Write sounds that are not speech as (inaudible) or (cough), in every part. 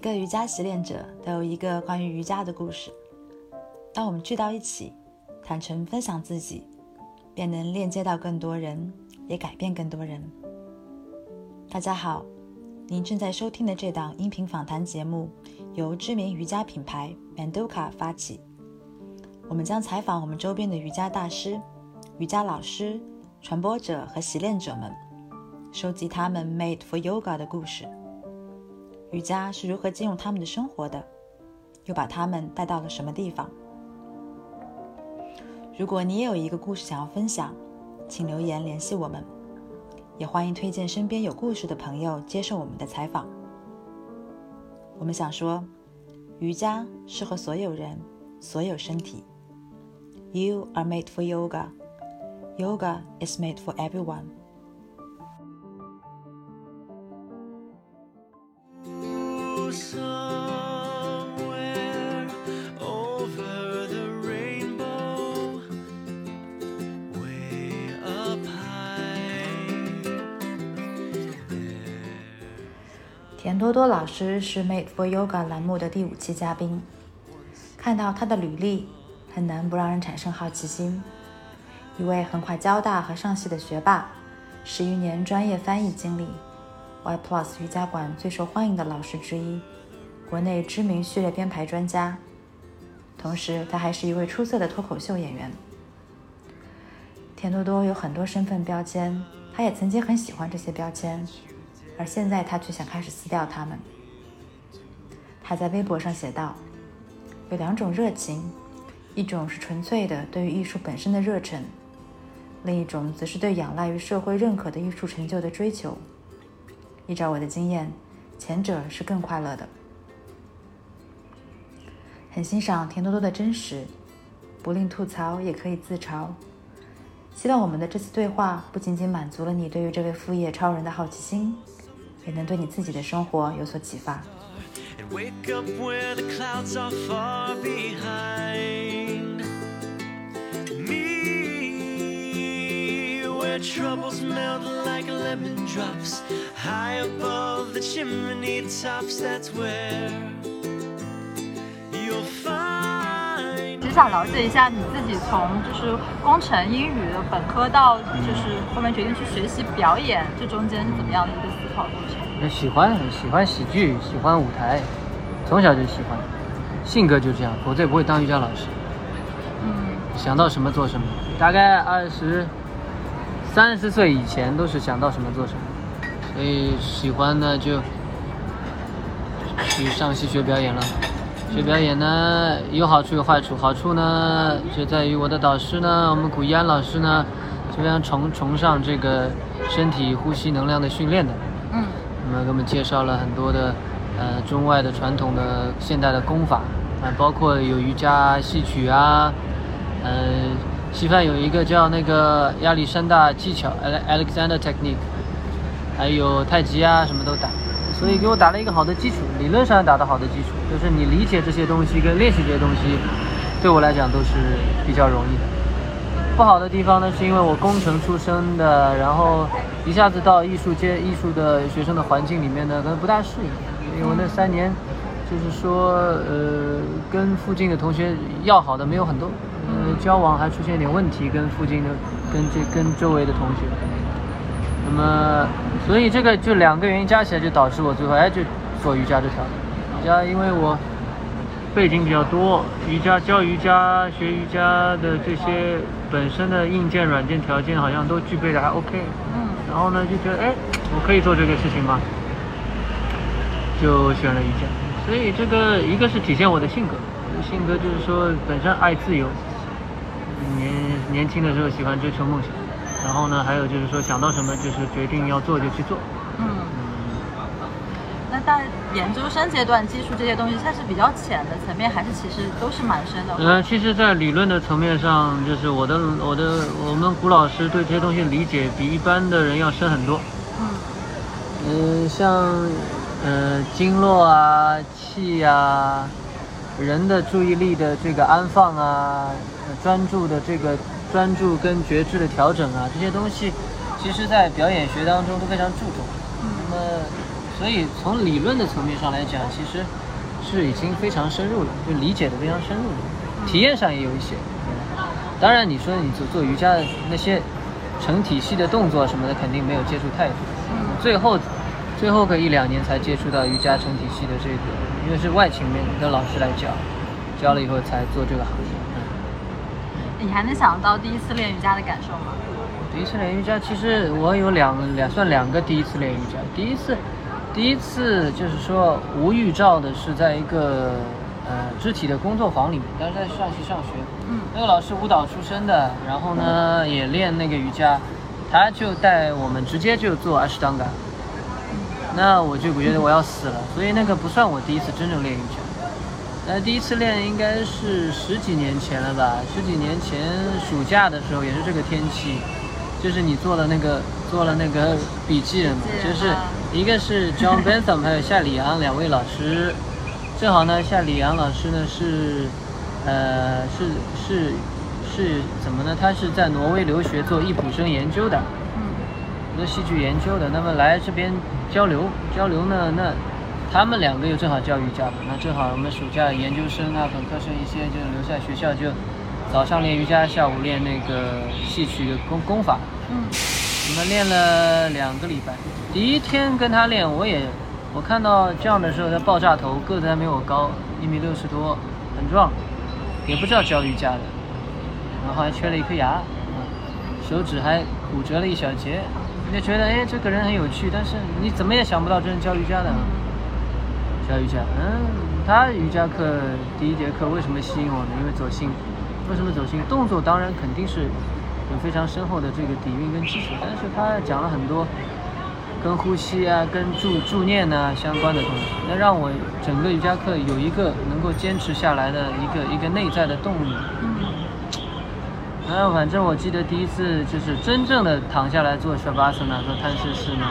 一个瑜伽习练者都有一个关于瑜伽的故事。当我们聚到一起，坦诚分享自己，便能链接到更多人，也改变更多人。大家好，您正在收听的这档音频访谈节目由知名瑜伽品牌 Manduka 发起。我们将采访我们周边的瑜伽大师、瑜伽老师、传播者和习练者们，收集他们 Made for Yoga 的故事。瑜伽是如何进入他们的生活的，又把他们带到了什么地方？如果你也有一个故事想要分享，请留言联系我们，也欢迎推荐身边有故事的朋友接受我们的采访。我们想说，瑜伽适合所有人，所有身体。You are made for yoga. Yoga is made for everyone. 多多老师是 Made for Yoga 栏目的第五期嘉宾。看到他的履历，很难不让人产生好奇心。一位横跨交大和上戏的学霸，十余年专业翻译经历，Y Plus 瑜伽馆最受欢迎的老师之一，国内知名序列编排专家。同时，他还是一位出色的脱口秀演员。田多多有很多身份标签，他也曾经很喜欢这些标签。而现在他却想开始撕掉它们。他在微博上写道：“有两种热情，一种是纯粹的对于艺术本身的热忱，另一种则是对仰赖于社会认可的艺术成就的追求。依照我的经验，前者是更快乐的。”很欣赏田多多的真实，不吝吐槽也可以自嘲。希望我们的这次对话不仅仅满足了你对于这位副业超人的好奇心。也能对你自己的生活有所启发。只想了解一下你自己从就是工程英语的本科到就是后面决定去学习表演，这中间是怎么样的一个思考过程？喜欢喜欢喜剧，喜欢舞台，从小就喜欢，性格就这样，否则也不会当瑜伽老师。嗯，想到什么做什么，大概二十三十岁以前都是想到什么做什么，所以喜欢呢就去上戏学表演了。学表演呢有好处有坏处，好处呢就在于我的导师呢，我们古一安老师呢是非常崇崇尚这个身体呼吸能量的训练的，那么给我们介绍了很多的呃中外的传统的现代的功法啊，包括有瑜伽戏曲啊，呃，西方有一个叫那个亚历山大技巧 Alexander Technique，还有太极啊，什么都打。所以给我打了一个好的基础，理论上打的好的基础，就是你理解这些东西跟练习这些东西，对我来讲都是比较容易的。不好的地方呢，是因为我工程出身的，然后一下子到艺术界、艺术的学生的环境里面呢，可能不大适应。因为我那三年，就是说，呃，跟附近的同学要好的没有很多，呃，交往还出现一点问题，跟附近的、跟这、跟周围的同学。那么，所以这个就两个原因加起来，就导致我最后哎就做瑜伽这条。瑜伽因为我背景比较多，瑜伽教瑜伽、学瑜伽的这些本身的硬件、软件条件好像都具备的还 OK。嗯。然后呢，就觉得哎，我可以做这个事情吗？就选了一家。所以这个一个是体现我的性格，性格就是说本身爱自由，年年轻的时候喜欢追求梦想。然后呢，还有就是说，想到什么就是决定要做就去做。嗯。那在研究生阶段，技术这些东西它是比较浅的层面，还是其实都是蛮深的？嗯，其实，在理论的层面上，就是我的我的我们古老师对这些东西理解比一般的人要深很多。嗯。嗯，像呃经络啊、气啊、人的注意力的这个安放啊、专注的这个。专注跟觉知的调整啊，这些东西，其实在表演学当中都非常注重。那么，所以从理论的层面上来讲，其实是已经非常深入了，就理解的非常深入了。体验上也有一些。当然，你说你做做瑜伽的那些成体系的动作什么的，肯定没有接触太多。最后，最后个一两年才接触到瑜伽成体系的这个，因为是外勤面的老师来教，教了以后才做这个行业。嗯你还能想到第一次练瑜伽的感受吗？第一次练瑜伽，其实我有两两算两个第一次练瑜伽。第一次，第一次就是说无预兆的是在一个呃肢体的工作坊里面，当时在上戏上学。嗯。那个老师舞蹈出身的，然后呢也练那个瑜伽，他就带我们直接就做阿什当嘎。那我就觉得我要死了，所以那个不算我第一次真正练瑜伽。那第一次练应该是十几年前了吧？十几年前暑假的时候也是这个天气，就是你做了那个做了那个笔记？就是一个是 John Bentham 还有夏里昂两位老师，正好呢夏里昂老师呢是呃是是是怎么呢？他是在挪威留学做易卜生研究的，做戏剧研究的。那么来这边交流交流呢那。他们两个又正好教瑜伽嘛，那正好我们暑假研究生啊、本科生一些就留在学校，就早上练瑜伽，下午练那个戏曲的功功法。嗯。我们练了两个礼拜，第一天跟他练，我也我看到这样的时候，他爆炸头，个子还没我高，一米六十多，很壮，也不知道教瑜伽的，然后还缺了一颗牙，手指还骨折了一小节，你就觉得哎这个人很有趣，但是你怎么也想不到这是教瑜伽的。教瑜伽，嗯，他瑜伽课第一节课为什么吸引我呢？因为走心。为什么走心？动作当然肯定是有非常深厚的这个底蕴跟基础，但是他讲了很多跟呼吸啊、跟助助念呐相关的东西，那让我整个瑜伽课有一个能够坚持下来的一个一个内在的动力。然后反正我记得第一次就是真正的躺下来做 shavasana 做探视式呢。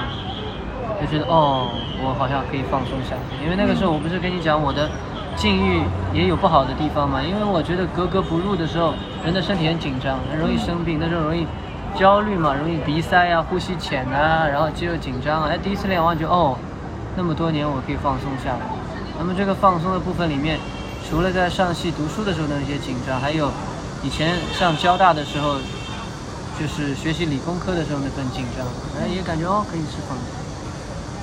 就觉得哦，我好像可以放松下来，因为那个时候我不是跟你讲我的境遇也有不好的地方嘛，因为我觉得格格不入的时候，人的身体很紧张，很容易生病，那时候容易焦虑嘛，容易鼻塞啊，呼吸浅啊，然后肌肉紧张啊。哎，第一次练完就哦，那么多年我可以放松下来。那么这个放松的部分里面，除了在上戏读书的时候的那些紧张，还有以前上交大的时候，就是学习理工科的时候那份紧张，哎，也感觉哦可以释放。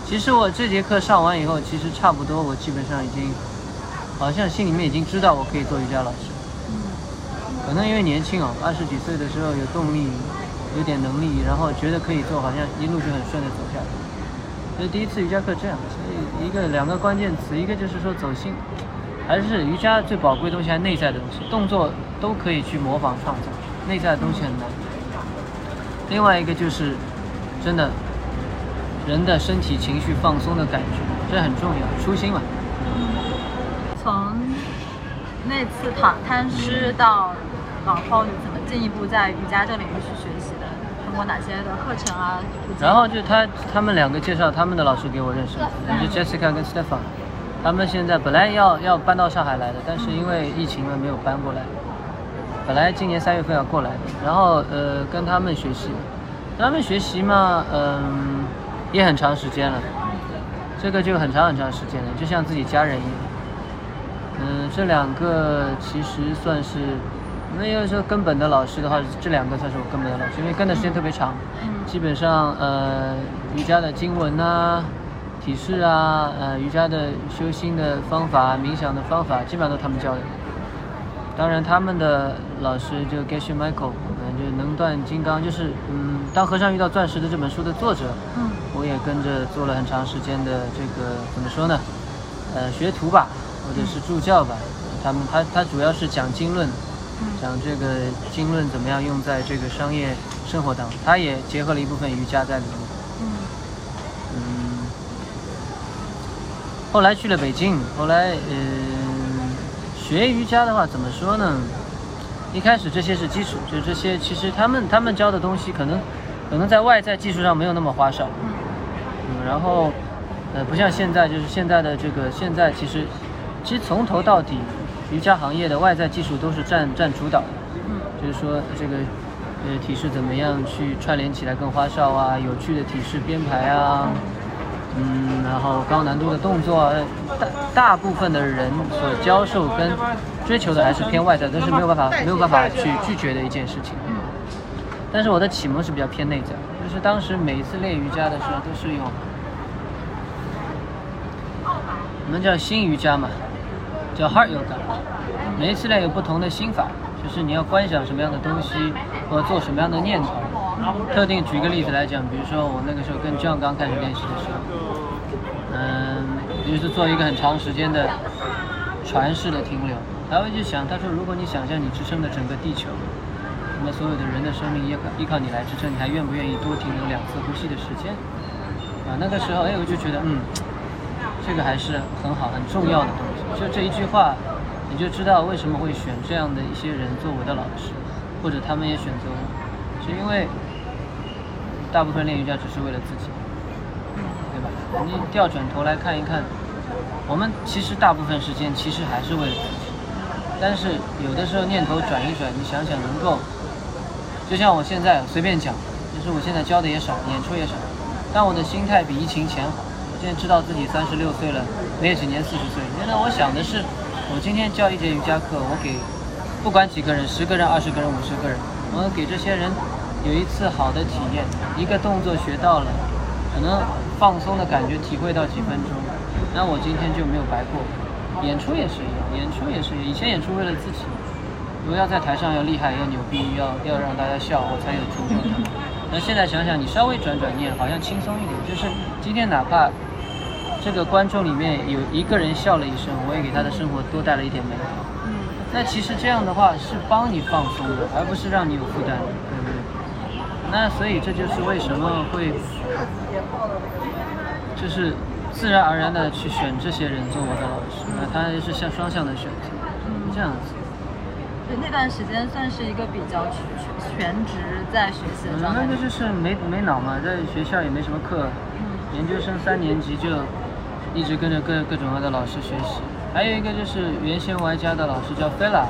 其实我这节课上完以后，其实差不多，我基本上已经，好像心里面已经知道我可以做瑜伽老师。可能因为年轻哦，二十几岁的时候有动力，有点能力，然后觉得可以做，好像一路就很顺的走下来。所以第一次瑜伽课这样，所以一个两个关键词，一个就是说走心，还是瑜伽最宝贵的东西，还是内在的东西，动作都可以去模仿创造，内在的东西很难。另外一个就是真的。人的身体情绪放松的感觉，这很重要，初心嘛。从那次躺摊师到往后，你怎么进一步在瑜伽这领域去学习的？通过哪些的课程啊？然后就他他们两个介绍他们的老师给我认识的，就 Jessica 跟 Stefan，他们现在本来要要搬到上海来的，但是因为疫情嘛没有搬过来。本来今年三月份要过来的，然后呃跟他们学习，他们学习嘛，嗯。也很长时间了，这个就很长很长时间了，就像自己家人一样。嗯，这两个其实算是，那要说根本的老师的话，这两个算是我根本的老师，因为跟的时间特别长。基本上，呃，瑜伽的经文啊、体式啊、呃，瑜伽的修心的方法、冥想的方法，基本上都他们教的。当然，他们的老师就 Geshe Michael，嗯，就能断金刚，就是嗯，当和尚遇到钻石的这本书的作者。嗯。我也跟着做了很长时间的这个怎么说呢？呃，学徒吧，或者是助教吧。他们他他主要是讲经论，讲这个经论怎么样用在这个商业生活当中。他也结合了一部分瑜伽在里面。嗯。后来去了北京，后来嗯，学瑜伽的话怎么说呢？一开始这些是基础，就这些其实他们他们教的东西可能可能在外在技术上没有那么花哨。嗯然后，呃，不像现在，就是现在的这个，现在其实，其实从头到底，瑜伽行业的外在技术都是占占主导的。嗯。就是说，这个，呃，体式怎么样去串联起来更花哨啊？有趣的体式编排啊，嗯，然后高难度的动作，大大部分的人所教授跟追求的还是偏外在，但是没有办法没有办法去拒绝的一件事情。嗯但是我的启蒙是比较偏内在，就是当时每一次练瑜伽的时候都是用，我们叫新瑜伽嘛，叫 Heart Yoga，每一次练有不同的心法，就是你要观想什么样的东西，或者做什么样的念头。特定举个例子来讲，比如说我那个时候跟 John 刚开始练习的时候，嗯，比如说做一个很长时间的船式的停留，他会去想，他说如果你想象你支撑的整个地球，那么所有的人的生命依靠依靠你来支撑，你还愿不愿意多停留两次呼吸的时间？啊，那个时候哎，我就觉得嗯，这个还是很好很重要的东西。就这一句话，你就知道为什么会选这样的一些人做我的老师，或者他们也选择我，是因为。大部分练瑜伽只是为了自己，对吧？你调转头来看一看，我们其实大部分时间其实还是为了自己。但是有的时候念头转一转，你想想能够，就像我现在随便讲，就是我现在教的也少，演出也少，但我的心态比疫情前好。我现在知道自己三十六岁了，没有几年四十岁。现在我想的是，我今天教一节瑜伽课，我给不管几个人，十个人、二十个人、五十个人，我给这些人。有一次好的体验，一个动作学到了，可能放松的感觉体会到几分钟，那我今天就没有白过。演出也是一样，演出也是一样以前演出为了自己，如果要在台上要厉害要牛逼，要要让大家笑，我才有成就感。那现在想想，你稍微转转念，好像轻松一点。就是今天哪怕这个观众里面有一个人笑了一声，我也给他的生活多带了一点美好。那其实这样的话是帮你放松的，而不是让你有负担。对不对那所以这就是为什么会，就是自然而然的去选这些人做我的老师，那他是像双向的选择，这样子。就那段时间算是一个比较全全职在学习的状态。那个就是没没脑嘛，在学校也没什么课，研究生三年级就一直跟着各各种各样的老师学习。还有一个就是原先我家的老师叫菲拉，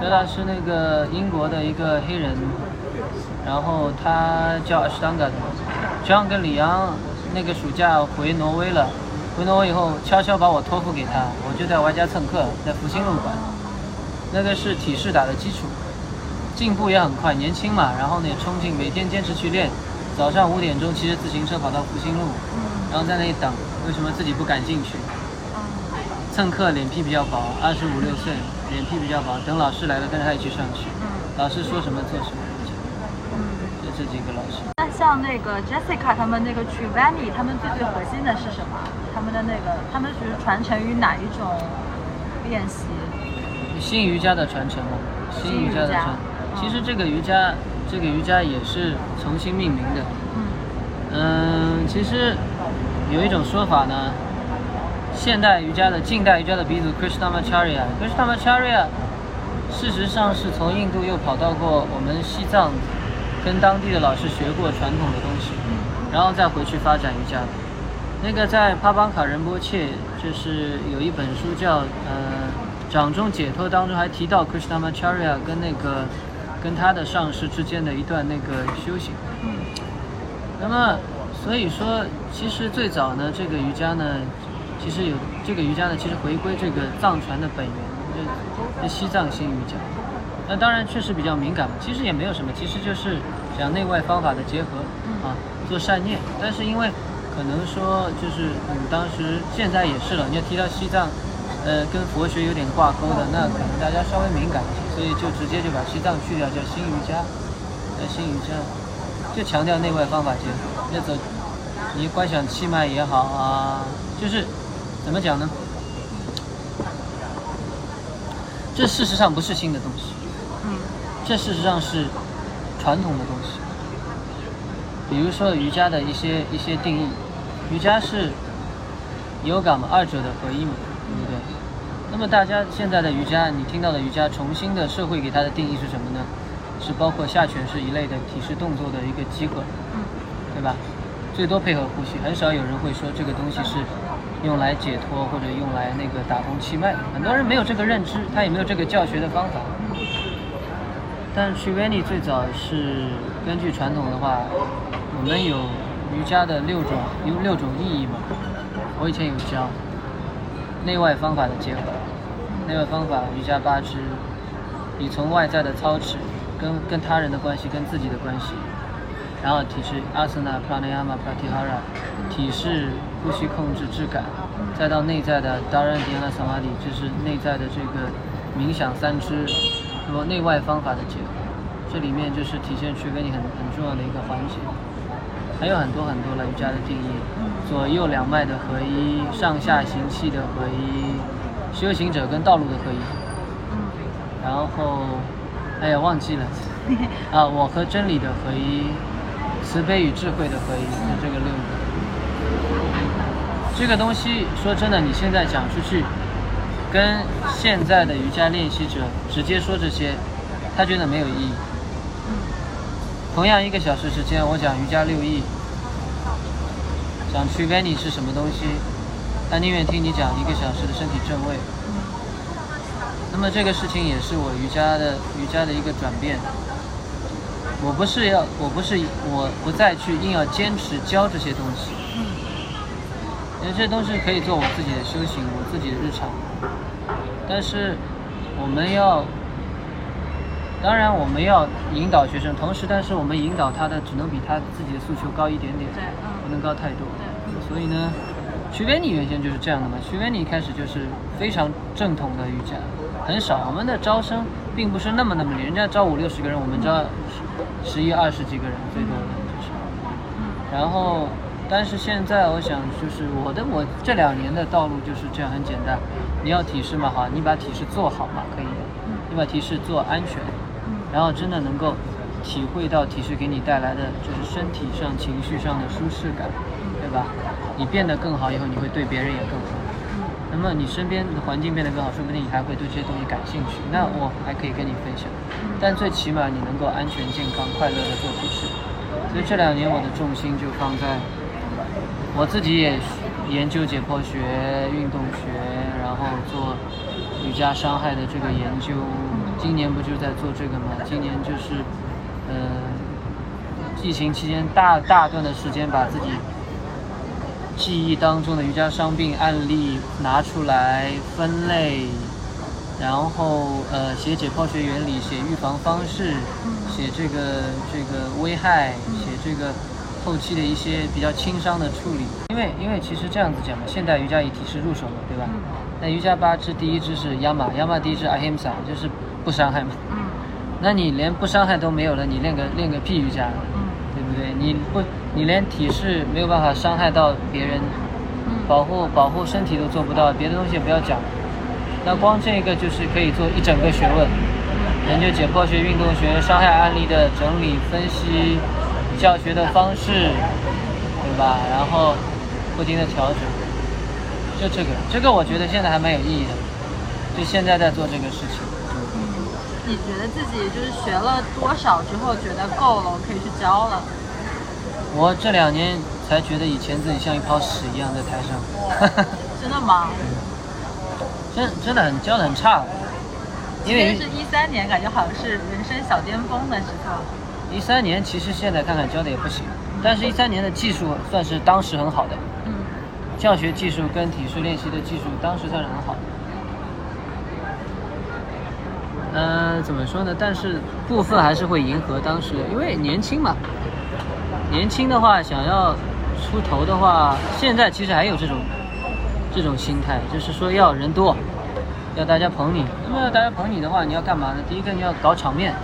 菲拉是那个英国的一个黑人。然后他叫阿斯汤嘎的 j 跟李阳那个暑假回挪威了，回挪威以后悄悄把我托付给他，我就在我家蹭课，在复兴路馆，那个是体式打的基础，进步也很快，年轻嘛，然后呢也冲劲，每天坚持去练，早上五点钟骑着自行车跑到复兴路，然后在那里等，为什么自己不敢进去？蹭课脸皮比较薄，二十五六岁，脸皮比较薄，等老师来了跟着他一起上去，老师说什么做什么。就这几个老师，那像那个 Jessica 他们那个 Trivani，他们最最核心的是什么？他们的那个，他们是传承于哪一种练习？新瑜伽的传承嘛，新瑜伽的传。其实这个瑜伽，这个瑜伽也是重新命名的。嗯。嗯，其实有一种说法呢，现代瑜伽的近代瑜伽的鼻祖 Krishnamacharya，Krishnamacharya，事实上是从印度又跑到过我们西藏。跟当地的老师学过传统的东西，然后再回去发展瑜伽。那个在帕邦卡仁波切，就是有一本书叫《呃掌中解脱》当中还提到 Krishnamacharya 跟那个跟他的上师之间的一段那个修行。那么所以说，其实最早呢，这个瑜伽呢，其实有这个瑜伽呢，其实回归这个藏传的本源，就西藏新瑜伽。那当然确实比较敏感嘛，其实也没有什么，其实就是讲内外方法的结合啊，做善念。但是因为可能说就是嗯，当时现在也是了，你要提到西藏，呃，跟佛学有点挂钩的，那可能大家稍微敏感一些，所以就直接就把西藏去掉，叫新瑜伽。那新瑜伽就强调内外方法结合，那走你观想气脉也好啊，就是怎么讲呢？这事实上不是新的东西。这事实上是传统的东西，比如说瑜伽的一些一些定义，瑜伽是 yoga 嘛，二者的合一嘛，对不对？那么大家现在的瑜伽，你听到的瑜伽，重新的社会给它的定义是什么呢？是包括下犬式一类的体式动作的一个集合，对吧？最多配合呼吸，很少有人会说这个东西是用来解脱或者用来那个打通气脉，很多人没有这个认知，他也没有这个教学的方法。但是 Triveni 最早是根据传统的话，我们有瑜伽的六种有六种意义嘛。我以前有教内外方法的结合，内外方法瑜伽八支，你从外在的操持，跟跟他人的关系，跟自己的关系，然后体式阿斯那、pranayama、pratyahara，体式呼吸控制质感，再到内在的 dhara、dhyana、samadhi，就是内在的这个冥想三支，那么内外方法的结合，这里面就是体现区分你很很重要的一个环节。还有很多很多了瑜伽的定义，左右两脉的合一，上下行气的合一，修行者跟道路的合一。然后，哎呀，忘记了 (laughs) 啊，我和真理的合一，慈悲与智慧的合一，就这个六个。这个东西说真的，你现在讲出去，跟现在的瑜伽练习者直接说这些，他觉得没有意义。同样一个小时时间，我讲瑜伽六艺，讲区分你是什么东西，他宁愿听你讲一个小时的身体正位。那么这个事情也是我瑜伽的瑜伽的一个转变。我不是要，我不是我不再去硬要坚持教这些东西，因为这些东西可以做我自己的修行，我自己的日常。但是我们要。当然，我们要引导学生，同时，但是我们引导他的只能比他自己的诉求高一点点，不能高太多。所以呢，徐维尼原先就是这样的嘛。徐维尼开始就是非常正统的瑜伽，很少。我们的招生并不是那么那么厉，人家招五六十个人，我们招十一二十几个人最多的就是。然后，但是现在我想，就是我的我这两年的道路就是这样，很简单。你要体式嘛，好，你把体式做好嘛，可以。你把体式做安全。然后真的能够体会到体式给你带来的就是身体上、情绪上的舒适感，对吧？你变得更好以后，你会对别人也更好。那么你身边的环境变得更好，说不定你还会对这些东西感兴趣。那我还可以跟你分享。但最起码你能够安全、健康、快乐的做体式。所以这两年我的重心就放在我自己也研究解剖学、运动学，然后做瑜伽伤害的这个研究。今年不就在做这个吗？今年就是，呃，疫情期间大大段的时间，把自己记忆当中的瑜伽伤病案例拿出来分类，然后呃写解剖学原理，写预防方式，写这个这个危害，写这个后期的一些比较轻伤的处理。因为因为其实这样子讲嘛，现代瑜伽以体式入手嘛，对吧？那瑜伽八支第一支是 Yama，Yama 第一支 Ahimsa，就是。不伤害嘛？嗯，那你连不伤害都没有了，你练个练个屁瑜伽，嗯，对不对？你不，你连体式没有办法伤害到别人，保护保护身体都做不到，别的东西也不要讲。那光这个就是可以做一整个学问，研究解剖学、运动学、伤害案例的整理分析、教学的方式，对吧？然后不停的调整，就这个，这个我觉得现在还蛮有意义的，就现在在做这个事情。你觉得自己就是学了多少之后觉得够了，我可以去教了？我这两年才觉得以前自己像一泡屎一样在台上。(laughs) 真的吗？真真的很教的很差。因为是一三年，感觉好像是人生小巅峰的时候。一三年其实现在看看教的也不行，但是一三年的技术算是当时很好的。嗯。教学技术跟体式练习的技术当时算是很好的。呃，怎么说呢？但是部分还是会迎合当时，因为年轻嘛。年轻的话，想要出头的话，现在其实还有这种这种心态，就是说要人多，要大家捧你。那么大家捧你的话，你要干嘛呢？第一个你要搞场面，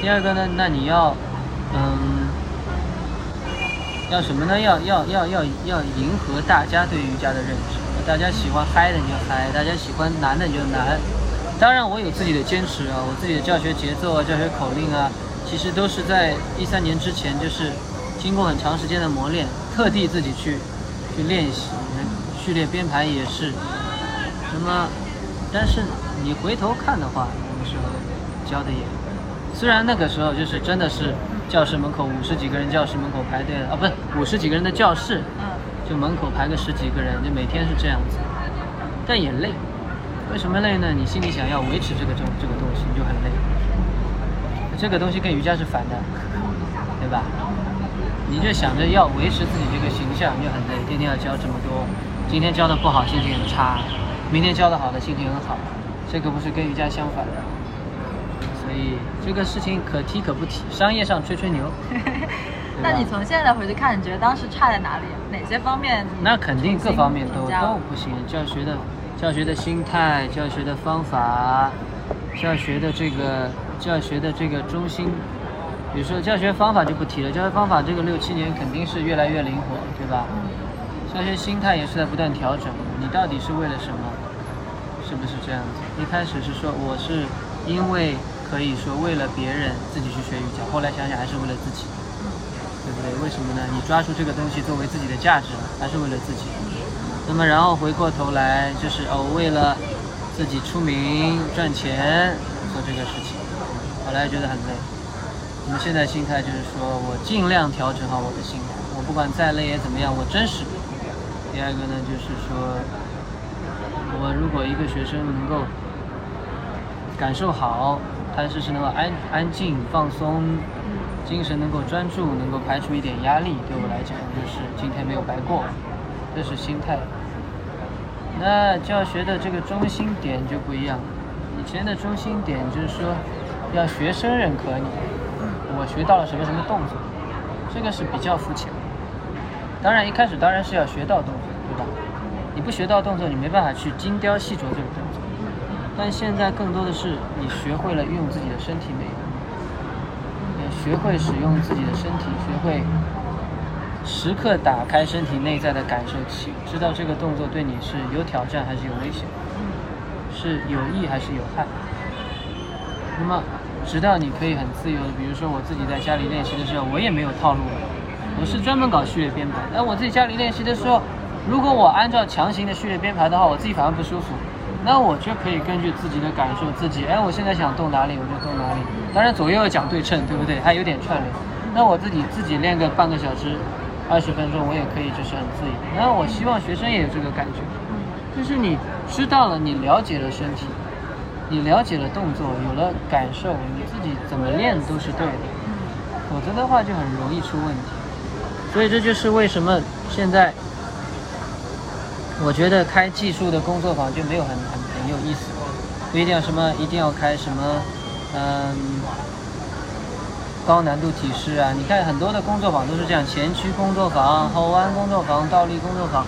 第二个呢，那你要嗯，要什么呢？要要要要要迎合大家对瑜伽的认知。大家喜欢嗨的你就嗨，大家喜欢难的你就难。当然，我有自己的坚持啊，我自己的教学节奏啊，教学口令啊，其实都是在一三年之前，就是经过很长时间的磨练，特地自己去去练习，序列编排也是。那么，但是你回头看的话，那时候教的也，虽然那个时候就是真的是教室门口五十几个人，教室门口排队啊，不是五十几个人的教室，就门口排个十几个人，就每天是这样子，但也累。为什么累呢？你心里想要维持这个这这个东西，你就很累。这个东西跟瑜伽是反的，对吧？你就想着要维持自己这个形象，就很累，天天要教这么多。今天教的不好，心情很差；明天教的好的，心情很好。这个不是跟瑜伽相反的，所以这个事情可提可不提，商业上吹吹牛。(laughs) 那你从现在回去看，你觉得当时差在哪里？哪些方面？那肯定各方面都都不行，教学的教学的心态、教学的方法、教学的这个教学的这个中心。比如说教学方法就不提了，教学方法这个六七年肯定是越来越灵活，对吧？那些心态也是在不断调整。你到底是为了什么？是不是这样子？一开始是说我是因为可以说为了别人自己去学瑜伽，后来想想还是为了自己。对不对？为什么呢？你抓住这个东西作为自己的价值，还是为了自己？那么然后回过头来就是哦，为了自己出名赚钱做这个事情，后来觉得很累。那么现在心态就是说我尽量调整好我的心态，我不管再累也怎么样，我真实。第二个呢，就是说我如果一个学生能够感受好，他是是能够安安静放松。精神能够专注，能够排除一点压力，对我来讲就是今天没有白过，这是心态。那教学的这个中心点就不一样，以前的中心点就是说要学生认可你，我学到了什么什么动作，这个是比较肤浅的。当然一开始当然是要学到动作，对吧？你不学到动作，你没办法去精雕细琢这个动作。但现在更多的是你学会了运用自己的身体美。也学会使用自己的身体，学会时刻打开身体内在的感受器，知道这个动作对你是有挑战还是有危险，是有益还是有害。那么，直到你可以很自由的，比如说我自己在家里练习的时候，我也没有套路，我是专门搞序列编排。那我自己家里练习的时候，如果我按照强行的序列编排的话，我自己反而不舒服。那我就可以根据自己的感受，自己哎，我现在想动哪里，我就动哪里。当然左右要讲对称，对不对？还有点串联。那我自己自己练个半个小时、二十分钟，我也可以就是很自由。那我希望学生也有这个感觉，就是你知道了，你了解了身体，你了解了动作，有了感受，你自己怎么练都是对的。否则的话就很容易出问题。所以这就是为什么现在。我觉得开技术的工作坊就没有很很很有意思，不一定要什么一定要开什么，嗯，高难度体式啊。你看很多的工作坊都是这样，前屈工作坊、后弯工作坊、倒立工作坊，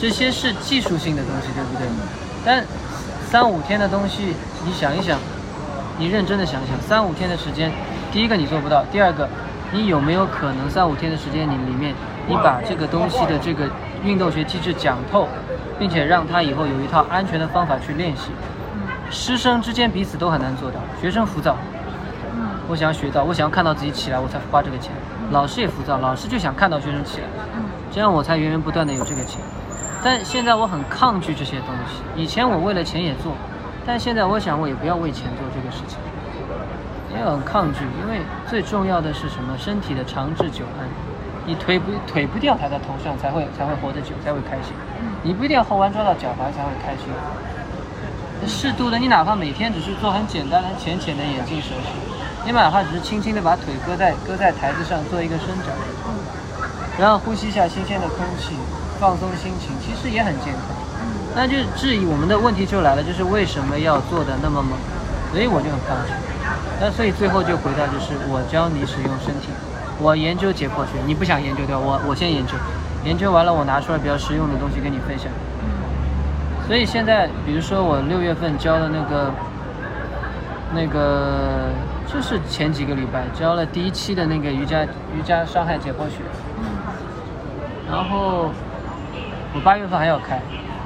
这些是技术性的东西，对不对？但三五天的东西，你想一想，你认真的想想，三五天的时间，第一个你做不到，第二个，你有没有可能三五天的时间你里面，你把这个东西的这个。运动学机制讲透，并且让他以后有一套安全的方法去练习。师生之间彼此都很难做到，学生浮躁，我想要学到，我想要看到自己起来，我才花这个钱。老师也浮躁，老师就想看到学生起来，这样我才源源不断的有这个钱。但现在我很抗拒这些东西。以前我为了钱也做，但现在我想我也不要为钱做这个事情，也很抗拒，因为最重要的是什么？身体的长治久安。你腿不腿不一定要抬在头上才会才会活得久才会开心，你不一定要后弯抓到脚踝才会开心。适度的，你哪怕每天只是做很简单的浅浅的眼镜蛇式，你哪怕只是轻轻的把腿搁在搁在台子上做一个伸展，然后呼吸一下新鲜的空气，放松心情，其实也很健康。那就质疑我们的问题就来了，就是为什么要做的那么猛？所以我就很抗拒。那所以最后就回到就是我教你使用身体。我研究解剖学，你不想研究对吧？我我先研究，研究完了我拿出来比较实用的东西跟你分享。所以现在，比如说我六月份教的那个，那个就是前几个礼拜教了第一期的那个瑜伽瑜伽伤害解剖学。然后我八月份还要开，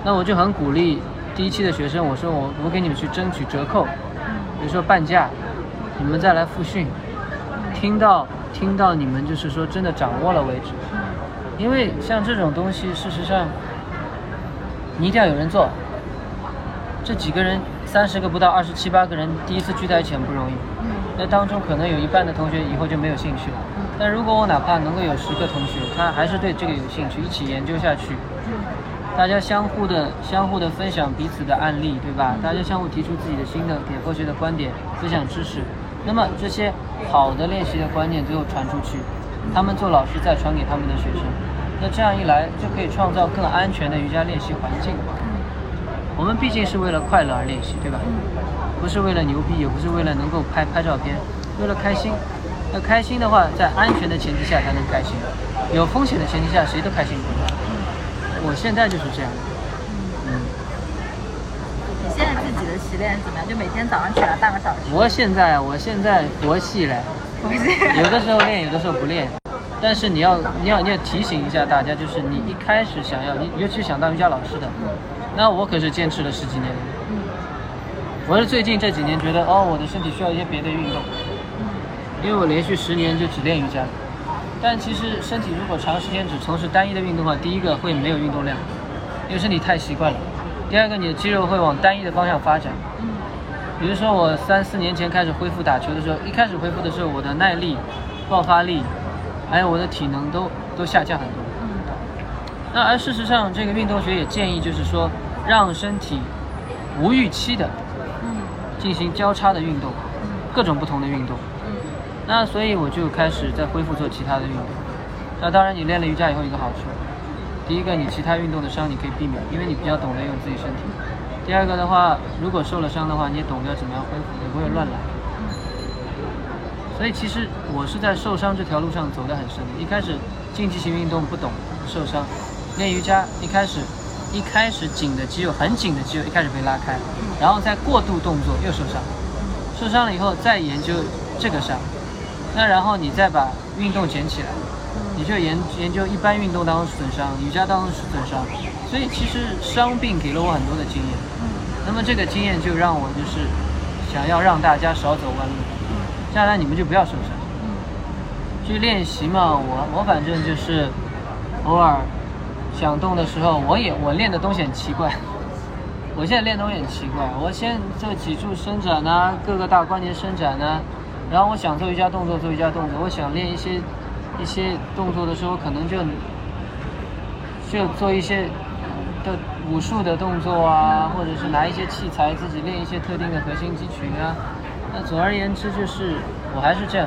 那我就很鼓励第一期的学生，我说我我给你们去争取折扣，比如说半价，你们再来复训，听到。听到你们就是说真的掌握了为止，因为像这种东西，事实上你一定要有人做。这几个人，三十个不到，二十七八个人，第一次聚在一起很不容易。那当中可能有一半的同学以后就没有兴趣了。但如果我哪怕能够有十个同学，他还是对这个有兴趣，一起研究下去，大家相互的、相互的分享彼此的案例，对吧？大家相互提出自己的新的解剖学的观点，分享知识。那么这些好的练习的观念最后传出去，他们做老师再传给他们的学生。那这样一来，就可以创造更安全的瑜伽练习环境。我们毕竟是为了快乐而练习，对吧？不是为了牛逼，也不是为了能够拍拍照片，为了开心。那开心的话，在安全的前提下才能开心，有风险的前提下，谁都开心不了。我现在就是这样。现在自己的习练怎么样？就每天早上起来半个小时。我现在，我现在佛系嘞，佛系。有的时候练，有的时候不练。但是你要，你要，你要提醒一下大家，就是你一开始想要，你尤其想当瑜伽老师的，那我可是坚持了十几年。我是最近这几年觉得，哦，我的身体需要一些别的运动，因为我连续十年就只练瑜伽。但其实身体如果长时间只从事单一的运动的话，第一个会没有运动量，因为身体太习惯了；第二个你的肌肉会往单一的方向发展。比如说我三四年前开始恢复打球的时候，一开始恢复的时候，我的耐力、爆发力。还有我的体能都都下降很多。那而事实上，这个运动学也建议，就是说让身体无预期的进行交叉的运动，各种不同的运动。那所以我就开始在恢复做其他的运动。那当然，你练了瑜伽以后一个好处，第一个你其他运动的伤你可以避免，因为你比较懂得用自己身体。第二个的话，如果受了伤的话，你也懂得怎么样恢复，也不会乱来。所以其实我是在受伤这条路上走得很深的。一开始竞技型运动不懂受伤，练瑜伽一开始一开始紧的肌肉很紧的肌肉一开始被拉开，然后再过度动作又受伤，受伤了以后再研究这个伤，那然后你再把运动捡起来，你就研研究一般运动当中损伤，瑜伽当中损伤。所以其实伤病给了我很多的经验，那么这个经验就让我就是想要让大家少走弯路。将来你们就不要受伤。去练习嘛，我我反正就是偶尔想动的时候，我也我练的东西很奇怪。(laughs) 我现在练东西很奇怪，我先做脊柱伸展啊，各个大关节伸展啊，然后我想做瑜伽动作做瑜伽动作，我想练一些一些动作的时候，可能就就做一些的武术的动作啊，或者是拿一些器材自己练一些特定的核心肌群啊。那总而言之就是，我还是这样，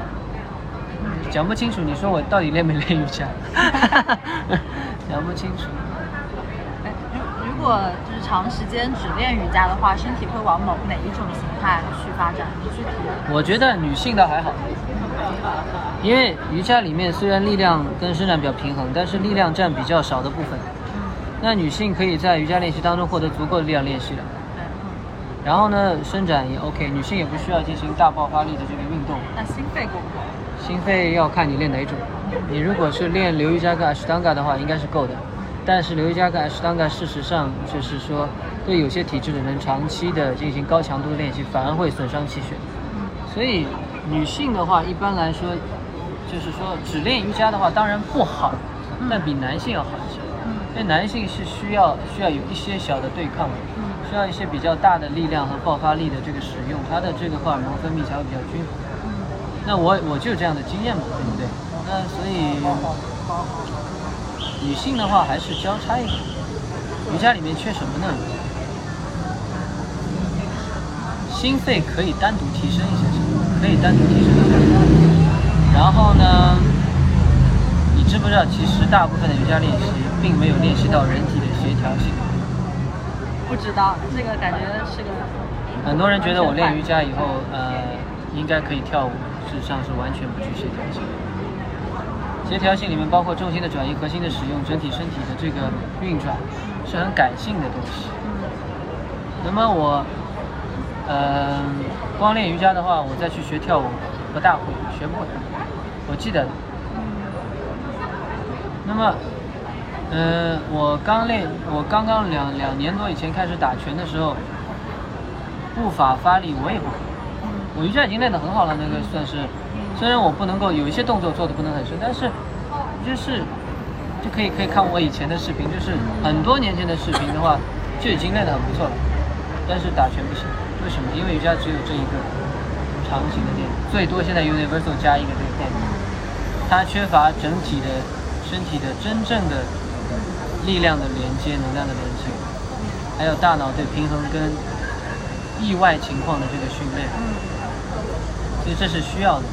讲不清楚。你说我到底练没练瑜伽？(laughs) 讲不清楚。哎，如如果就是长时间只练瑜伽的话，身体会往某哪一种形态去发展？具体？我觉得女性倒还好，(laughs) 因为瑜伽里面虽然力量跟伸展比较平衡，但是力量占比较少的部分。那女性可以在瑜伽练习当中获得足够的力量练习的。然后呢，伸展也 OK，女性也不需要进行大爆发力的这个运动。那心肺够不够？心肺要看你练哪种。你如果是练流瑜伽跟阿什当嘎的话，应该是够的。但是流瑜伽跟阿什当嘎，事实上就是说，对有些体质的人长期的进行高强度的练习，反而会损伤气血。所以女性的话，一般来说，就是说只练瑜伽的话，当然不好，但比男性要好一些。因为男性是需要需要有一些小的对抗。需要一些比较大的力量和爆发力的这个使用，他的这个荷尔蒙分泌才会比较均衡。那我我就有这样的经验嘛，对不对？那所以女性的话还是交叉一点。瑜伽里面缺什么呢？心肺可以单独提升一些，可以单独提升一些。然后呢，你知不知道，其实大部分的瑜伽练习并没有练习到人体的协调性。不知道这个感觉是个。很多人觉得我练瑜伽以后，呃，应该可以跳舞，事实上是完全不具协调性。协调性里面包括重心的转移、核心的使用、整体身体的这个运转，是很感性的东西。那么我，呃，光练瑜伽的话，我再去学跳舞，不大会，学不会。我记得。那么。嗯，我刚练，我刚刚两两年多以前开始打拳的时候，步法发力我也不会。我瑜伽已经练得很好了，那个算是。虽然我不能够有一些动作做的不能很深，但是就是就可以可以看我以前的视频，就是很多年前的视频的话，就已经练得很不错了。但是打拳不行，为什么？因为瑜伽只有这一个长形的点，最多现在 universal 加一个这个点，它缺乏整体的身体的真正的。力量的连接，能量的连接，还有大脑对平衡跟意外情况的这个训练，所以这是需要的。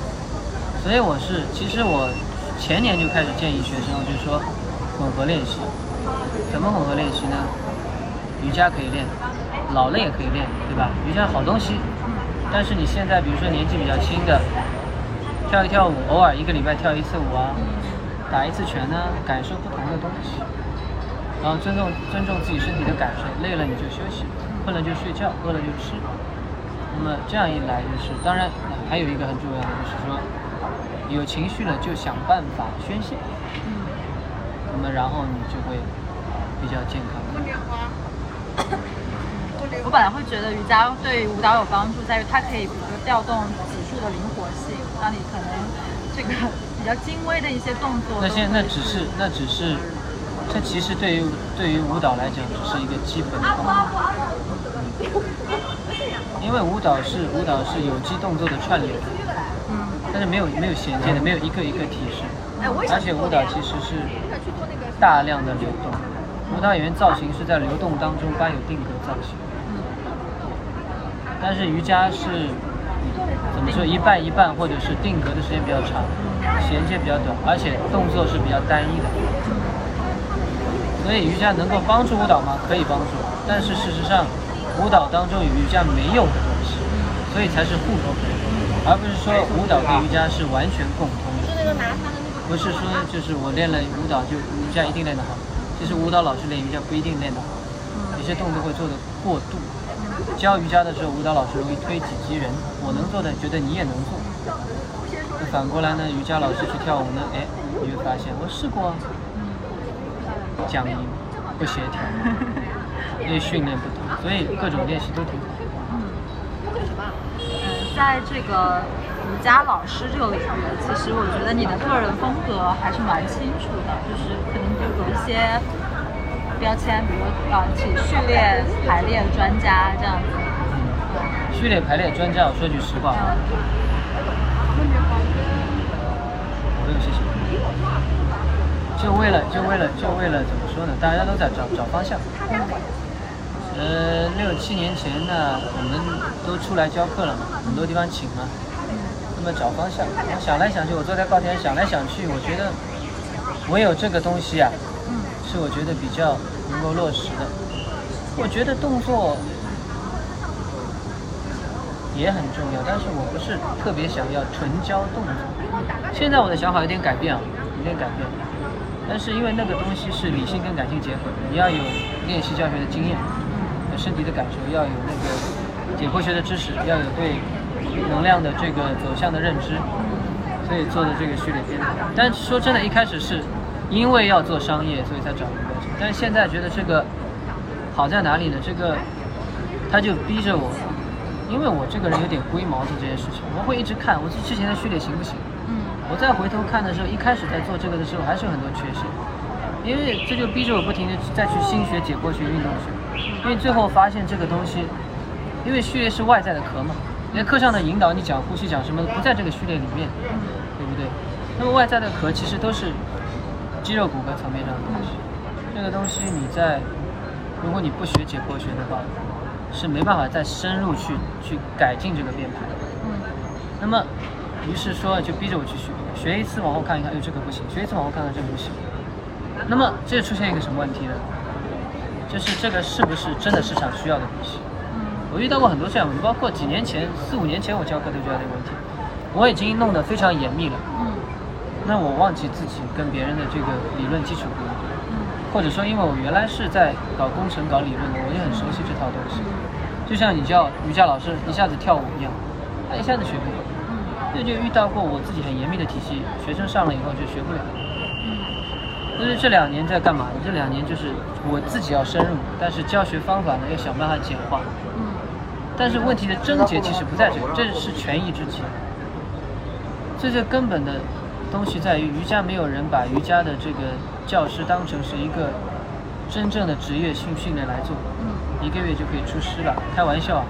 所以我是，其实我前年就开始建议学生，就是说混合练习。怎么混合练习呢？瑜伽可以练，老了也可以练，对吧？瑜伽好东西，但是你现在比如说年纪比较轻的，跳一跳舞，偶尔一个礼拜跳一次舞啊，打一次拳呢，感受不同的东西，然后尊重尊重自己身体的感受，累了你就休息，困了就睡觉，饿了就吃。那么这样一来就是，当然还有一个很重要的就是说，有情绪了就想办法宣泄，嗯那么然后你就会比较健康。我本来会觉得瑜伽对舞蹈有帮助，在于它可以比如说调动脊柱的灵活性，让你可能这个比较精微的一些动作。那现那只是那只是，这其实对于对于舞蹈来讲只是一个基本的动作，因为舞蹈是舞蹈是有机动作的串联，嗯，但是没有没有衔接的，没有一个一个提示，而且舞蹈其实是大量的流动，舞蹈演员造型是在流动当中伴有定格造型，但是瑜伽是怎么说一半一半，或者是定格的时间比较长，衔接比较短，而且动作是比较单一的。所以瑜伽能够帮助舞蹈吗？可以帮助，但是事实上，舞蹈当中有瑜伽没有的东西，所以才是互补的，而不是说舞蹈跟瑜伽是完全共通的。不是说就是我练了舞蹈就瑜伽一定练得好，其实舞蹈老师练瑜伽不一定练得好，有些动作会做的过度。教瑜伽的时候，舞蹈老师容易推己及人，我能做的，觉得你也能做。那反过来呢，瑜伽老师去跳舞呢，哎，你会发现我试过啊，僵硬、不协调，因为训练不同，所以各种练习都挺好。嗯，在这个瑜伽老师这个领域，其实我觉得你的个人风格还是蛮清楚的，就是可能就有一些标签，比如啊，请训练排练专家这样子。序列排列专家，我说句实话，不用谢谢。就为了就为了就为了怎么说呢？大家都在找找方向。呃，六七年前呢，我们都出来教课了嘛，很多地方请嘛。那么找方向，我想来想去，我坐在高铁上想来想去，我觉得唯有这个东西啊，是我觉得比较能够落实的。我觉得动作也很重要，但是我不是特别想要纯教动作。现在我的想法有点改变啊，有点改变。但是因为那个东西是理性跟感性结合，你要有练习教学的经验，身体的感受，要有那个解剖学的知识，要有对能量的这个走向的认知，所以做的这个序列编排。但说真的，一开始是因为要做商业，所以才找。但是现在觉得这个好在哪里呢？这个他就逼着我，因为我这个人有点龟毛做这件事情，我会一直看我之前的序列行不行。嗯我再回头看的时候，一开始在做这个的时候，还是有很多缺陷，因为这就逼着我不停的再去新学解剖学、运动学，因为最后发现这个东西，因为序列是外在的壳嘛，因为课上的引导，你讲呼吸讲什么不在这个序列里面，对不对？那么外在的壳其实都是肌肉骨骼层面上的东西，这个东西你在如果你不学解剖学的话，是没办法再深入去去改进这个编排的。嗯那么，于是说就逼着我去学，学一次往后看一看，哎，这个不行；学一次往后看看，这个不行。那么这出现一个什么问题呢？就是这个是不是真的市场需要的东西？我遇到过很多这样的问题，包括几年前、四五年前我教课都遇到这个问题。我已经弄得非常严密了，嗯那我忘记自己跟别人的这个理论基础不一样，嗯或者说因为我原来是在搞工程、搞理论的，我就很熟悉这套东西。就像你叫瑜伽老师一下子跳舞一样，他一下子学不会。这就遇到过我自己很严密的体系，学生上了以后就学不了。就是这两年在干嘛呢？这两年就是我自己要深入，但是教学方法呢要想办法简化。嗯但是问题的症结其实不在这个，这是权宜之计。这是根本的东西在于瑜伽没有人把瑜伽的这个教师当成是一个真正的职业训训练来做，一个月就可以出师了，开玩笑啊。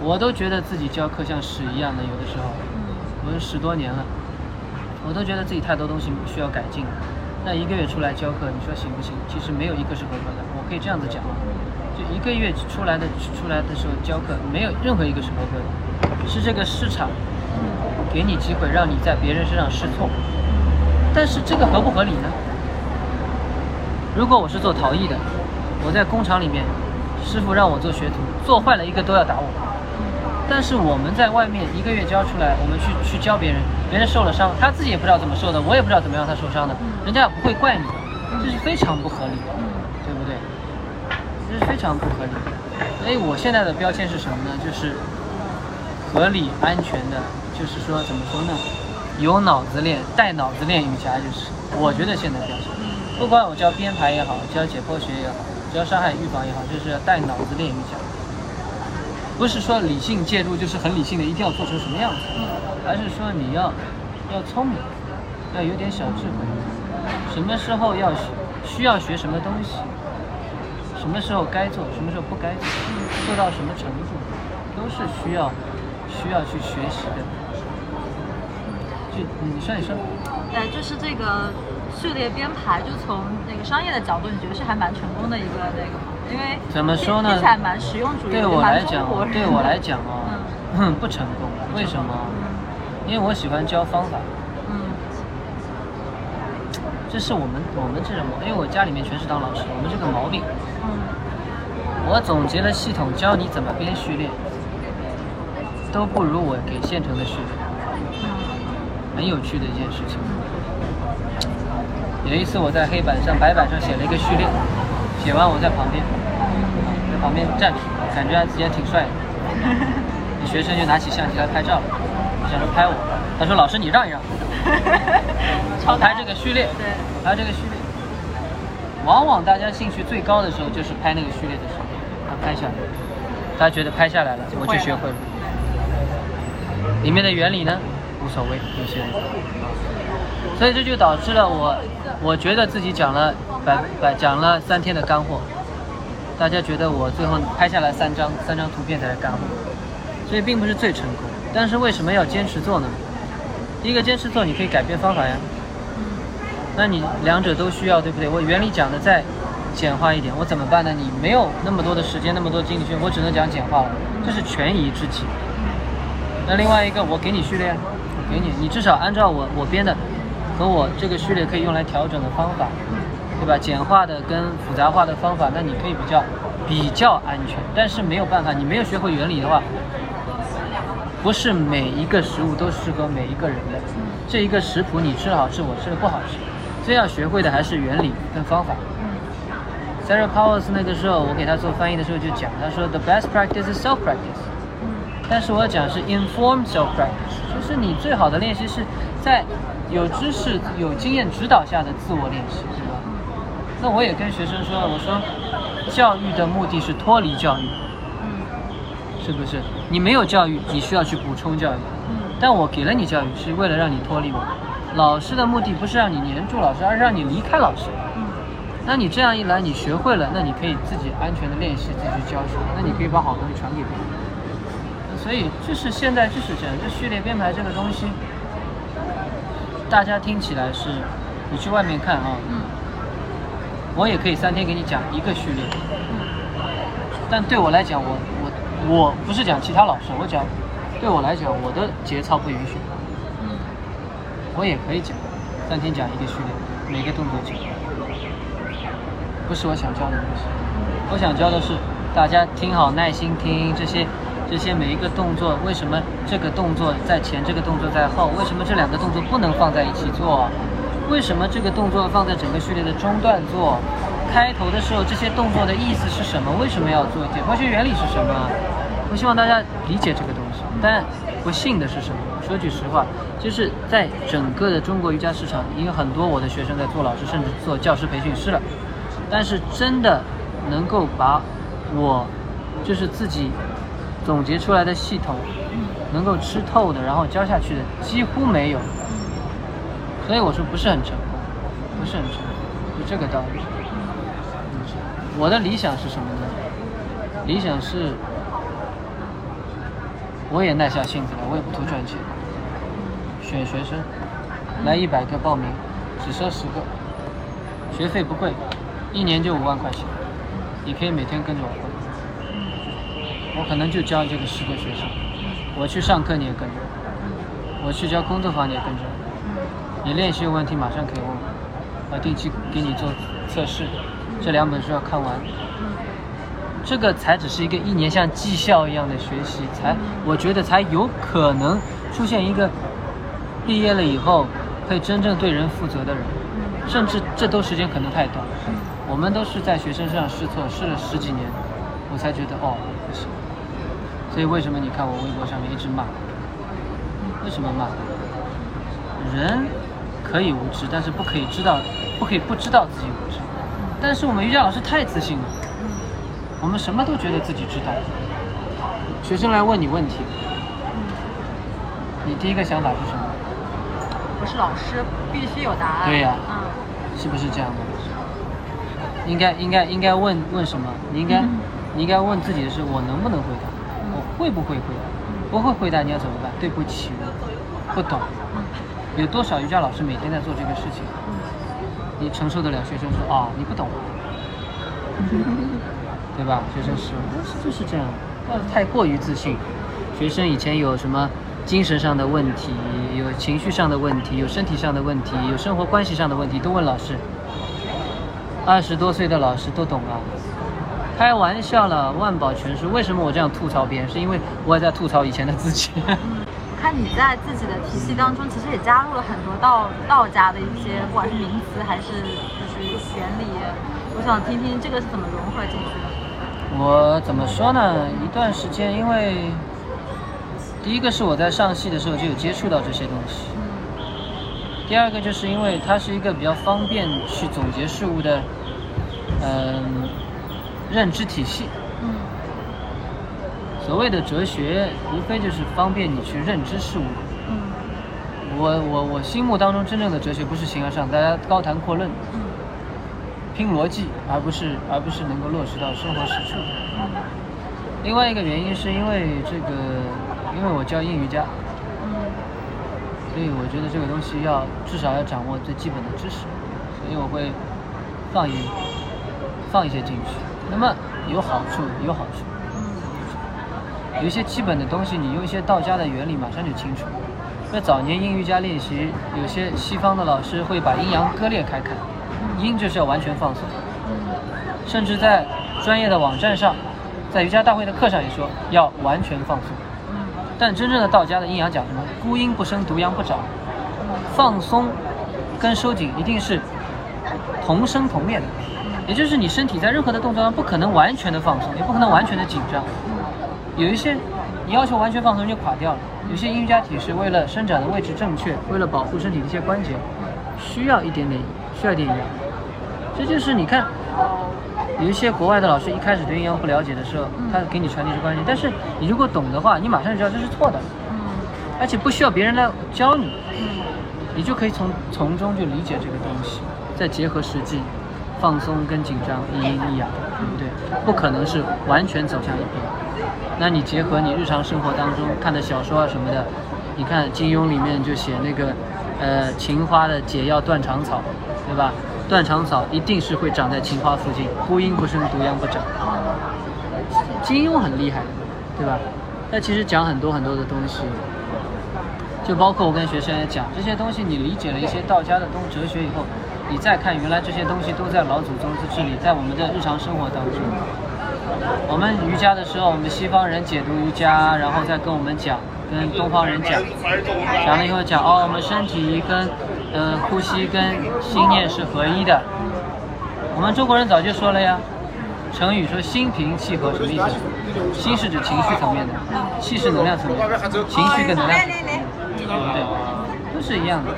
我都觉得自己教课像屎一样的，有的时候，我都十多年了，我都觉得自己太多东西需要改进了。那一个月出来教课，你说行不行？其实没有一个是合格的，我可以这样子讲吗？就一个月出来的出来的时候教课，没有任何一个是合格的，是这个市场给你机会，让你在别人身上试错，但是这个合不合理呢？如果我是做陶艺的，我在工厂里面，师傅让我做学徒，做坏了一个都要打我。但是我们在外面一个月教出来，我们去去教别人，别人受了伤，他自己也不知道怎么受的，我也不知道怎么样他受伤的，人家也不会怪你，这是非常不合理的，对不对？这是非常不合理的。所以我现在的标签是什么呢？就是合理安全的，就是说怎么说呢？有脑子练，带脑子练瑜伽，就是我觉得现在标签。不管我教编排也好，教解剖学也好，教伤害预防也好，就是要带脑子练瑜伽。不是说理性介入就是很理性的，一定要做成什么样子，而是说你要要聪明，要有点小智慧，什么时候要学需要学什么东西，什么时候该做，什么时候不该做，做到什么程度，都是需要需要去学习的。就你说你说，呃，就是这个序列编排，就从那个商业的角度，你觉得是还蛮成功的一个那个吗？因为怎么说呢听起来蛮实用主义，对我来讲对我来讲哦，嗯，不成功。为什么？因为我喜欢教方法，嗯这是我们我们这种，因为我家里面全是当老师，我们这个毛病。嗯我总结了系统教你怎么编序列，都不如我给现成的序列，嗯很有趣的一件事情。有一次我在黑板上、白板上写了一个序列，写完我在旁边，在旁边站着，感觉自己还挺帅的。(laughs) 那学生就拿起相机来拍照，想着拍我，他说老师你让一让，(laughs) 超拍这个序列，对，拍这个序列。往往大家兴趣最高的时候就是拍那个序列的时候，他拍下来，他觉得拍下来了，我就学会了。里面的原理呢，无所谓，有些人。所以这就导致了我，我觉得自己讲了百百讲了三天的干货，大家觉得我最后拍下来三张三张图片才是干货，所以并不是最成功。但是为什么要坚持做呢？第一个坚持做，你可以改变方法呀。那你两者都需要，对不对？我原理讲的再简化一点，我怎么办呢？你没有那么多的时间，那么多精力去，我只能讲简化了，这是权宜之计。那另外一个，我给你序列，给你，你至少按照我我编的和我这个序列可以用来调整的方法，对吧？简化的跟复杂化的方法，那你可以比较比较安全。但是没有办法，你没有学会原理的话，不是每一个食物都适合每一个人的。这一个食谱你吃的好吃，我吃的不好吃，最要学会的还是原理跟方法。Sarah Powers 那个时候，我给他做翻译的时候就讲，他说 The best practice is self practice。但是我要讲是 informed self practice，就是你最好的练习是在有知识、有经验指导下的自我练习，对吧？那我也跟学生说，我说教育的目的是脱离教育，是不是？你没有教育，你需要去补充教育。但我给了你教育，是为了让你脱离我。老师的目的不是让你黏住老师，而是让你离开老师。那你这样一来，你学会了，那你可以自己安全的练习，自己去教学，那你可以把好东西传给别人。所以就是现在就是这样，就序列编排这个东西，大家听起来是，你去外面看啊，我也可以三天给你讲一个序列，但对我来讲，我我我不是讲其他老师，我讲对我来讲，我的节操不允许，我也可以讲三天讲一个序列，每个动作讲，不是我想教的东西，我想教的是大家听好，耐心听这些。这些每一个动作，为什么这个动作在前，这个动作在后？为什么这两个动作不能放在一起做？为什么这个动作放在整个序列的中段做？开头的时候，这些动作的意思是什么？为什么要做？解剖学原理是什么？我希望大家理解这个东西。但不幸的是什么？说句实话，就是在整个的中国瑜伽市场，因为很多我的学生在做老师，甚至做教师培训师了，但是真的能够把我就是自己。总结出来的系统，能够吃透的，然后教下去的几乎没有，所以我说不是很成功，不是很成功，就这个道理。我的理想是什么呢？理想是，我也耐下性子来，我也不图赚钱，选学生，来一百个报名，只收十个，学费不贵，一年就五万块钱，你可以每天跟着我混。我可能就教这个十个学生，我去上课你也跟着，我去教工作坊你也跟着，你练习有问题马上可以问我，我定期给你做测试。这两本书要看完，这个才只是一个一年像绩效一样的学习，才我觉得才有可能出现一个毕业了以后可以真正对人负责的人，甚至这都时间可能太短。我们都是在学生身上试错，试了十几年，我才觉得哦不行。所以为什么你看我微博上面一直骂？为什么骂？人可以无知，但是不可以知道，不可以不知道自己无知。但是我们瑜伽老师太自信了，我们什么都觉得自己知道。学生来问你问题，你第一个想法是什么？我是老师，必须有答案。对呀嗯，是不是这样的？应该应该应该问问什么？你应该你应该问自己的是我能不能回答，我会不会回答？不会回答你要怎么办？对不起，不懂。有多少瑜伽老师每天在做这个事情？你承受得了学生说啊、你不懂，(laughs) 对吧？学生是就是这样，不要太过于自信。学生以前有什么精神上的问题，有情绪上的问题，有身体上的问题，有生活关系上的问题，都问老师。二十多岁的老师都懂啊，开玩笑了，万宝全书。为什么我这样吐槽别人？是因为我也在吐槽以前的自己。我看你在自己的体系当中，其实也加入了很多道道家的一些，不管是名词还是就是原理。我想听听这个是怎么融合进去的。我怎么说呢？一段时间，因为第一个是我在上戏的时候就有接触到这些东西，第二个就是因为它是一个比较方便去总结事物的，嗯、认知体系。嗯所谓的哲学，无非就是方便你去认知事物。嗯我我我心目当中真正的哲学不是形而上，大家高谈阔论，嗯拼逻辑，而不是而不是能够落实到生活实处。嗯另外一个原因是因为这个，因为我教英语家，嗯所以我觉得这个东西要至少要掌握最基本的知识，所以我会放一放一些进去。那么有好处，有好处。有一些基本的东西，你用一些道家的原理马上就清楚。那早年阴瑜伽练习，有些西方的老师会把阴阳割裂开看，阴就是要完全放松，甚至在专业的网站上，在瑜伽大会的课上也说要完全放松。但真正的道家的阴阳讲什么？孤阴不生，独阳不长。放松跟收紧一定是同生同灭的，也就是你身体在任何的动作上不可能完全的放松，也不可能完全的紧张。有一些你要求完全放松就垮掉了，有些阴瑜伽体式为了伸展的位置正确，为了保护身体的一些关节，需要一点点，需要一点阳。这就是你看，有一些国外的老师一开始对阴阳不了解的时候，他给你传递这关键，但是你如果懂的话，你马上就知道这是错的，而且不需要别人来教你，你就可以从从中就理解这个东西，再结合实际，放松跟紧张，一阴一阳，对不对？不可能是完全走向一边。那你结合你日常生活当中看的小说啊什么的，你看金庸里面就写那个，呃，情花的解药断肠草，对吧？断肠草一定是会长在情花附近，孤阴不生，独阳不长。金庸很厉害，对吧？那其实讲很多很多的东西，就包括我跟学生也讲这些东西，你理解了一些道家的东哲学以后，你再看原来这些东西都在老祖宗之治理，在我们的日常生活当中。我们瑜伽的时候，我们西方人解读瑜伽，然后再跟我们讲，跟东方人讲，讲了以后讲哦，我们身体跟呃呼吸跟心念是合一的。我们中国人早就说了呀，成语说心平气和什么意思？心是指情绪层面的，气是能量层面的，情绪跟能量层面的，对不对？都是一样的。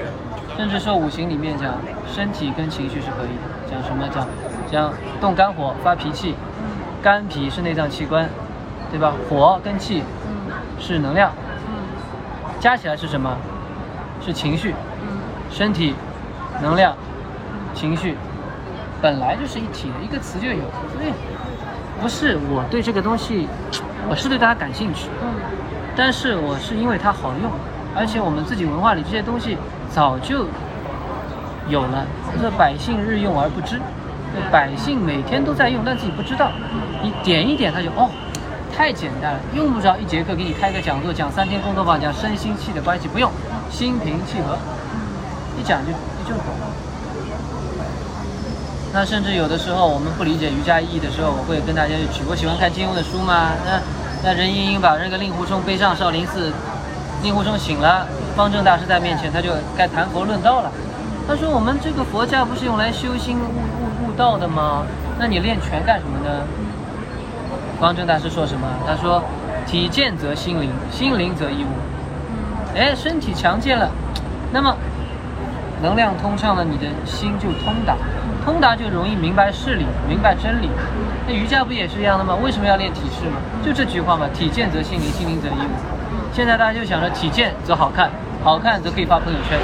甚至说五行里面讲身体跟情绪是合一的，讲什么讲讲动肝火发脾气，肝脾是内脏器官，对吧？火跟气是能量，加起来是什么？是情绪，身体、能量、情绪，本来就是一体的，一个词就有。所以不是我对这个东西，我是对它感兴趣，但是我是因为它好用，而且我们自己文化里这些东西早就有了，这百姓日用而不知，这百姓每天都在用，但自己不知道。你点一点，他就哦，太简单了，用不着一节课给你开个讲座，讲三天工作坊，讲身心气的关系，不用，心平气和。一讲就就懂。那甚至有的时候我们不理解瑜伽意义的时候，我会跟大家去举。我喜欢看金庸的书嘛，那那任盈盈把那个令狐冲背上少林寺，令狐冲醒了，方正大师在面前，他就该谈佛论道了。他说我们这个佛家不是用来修心悟悟悟道的吗？那你练拳干什么呢？方正大师说什么？他说体健则心灵，心灵则义物。哎，身体强健了，那么能量通畅了，你的心就通达。通达就容易明白事理，明白真理。那瑜伽不也是一样的吗？为什么要练体式嘛？就这句话嘛，体健则心灵，心灵则义物。现在大家就想着体健则好看，好看则可以发朋友圈，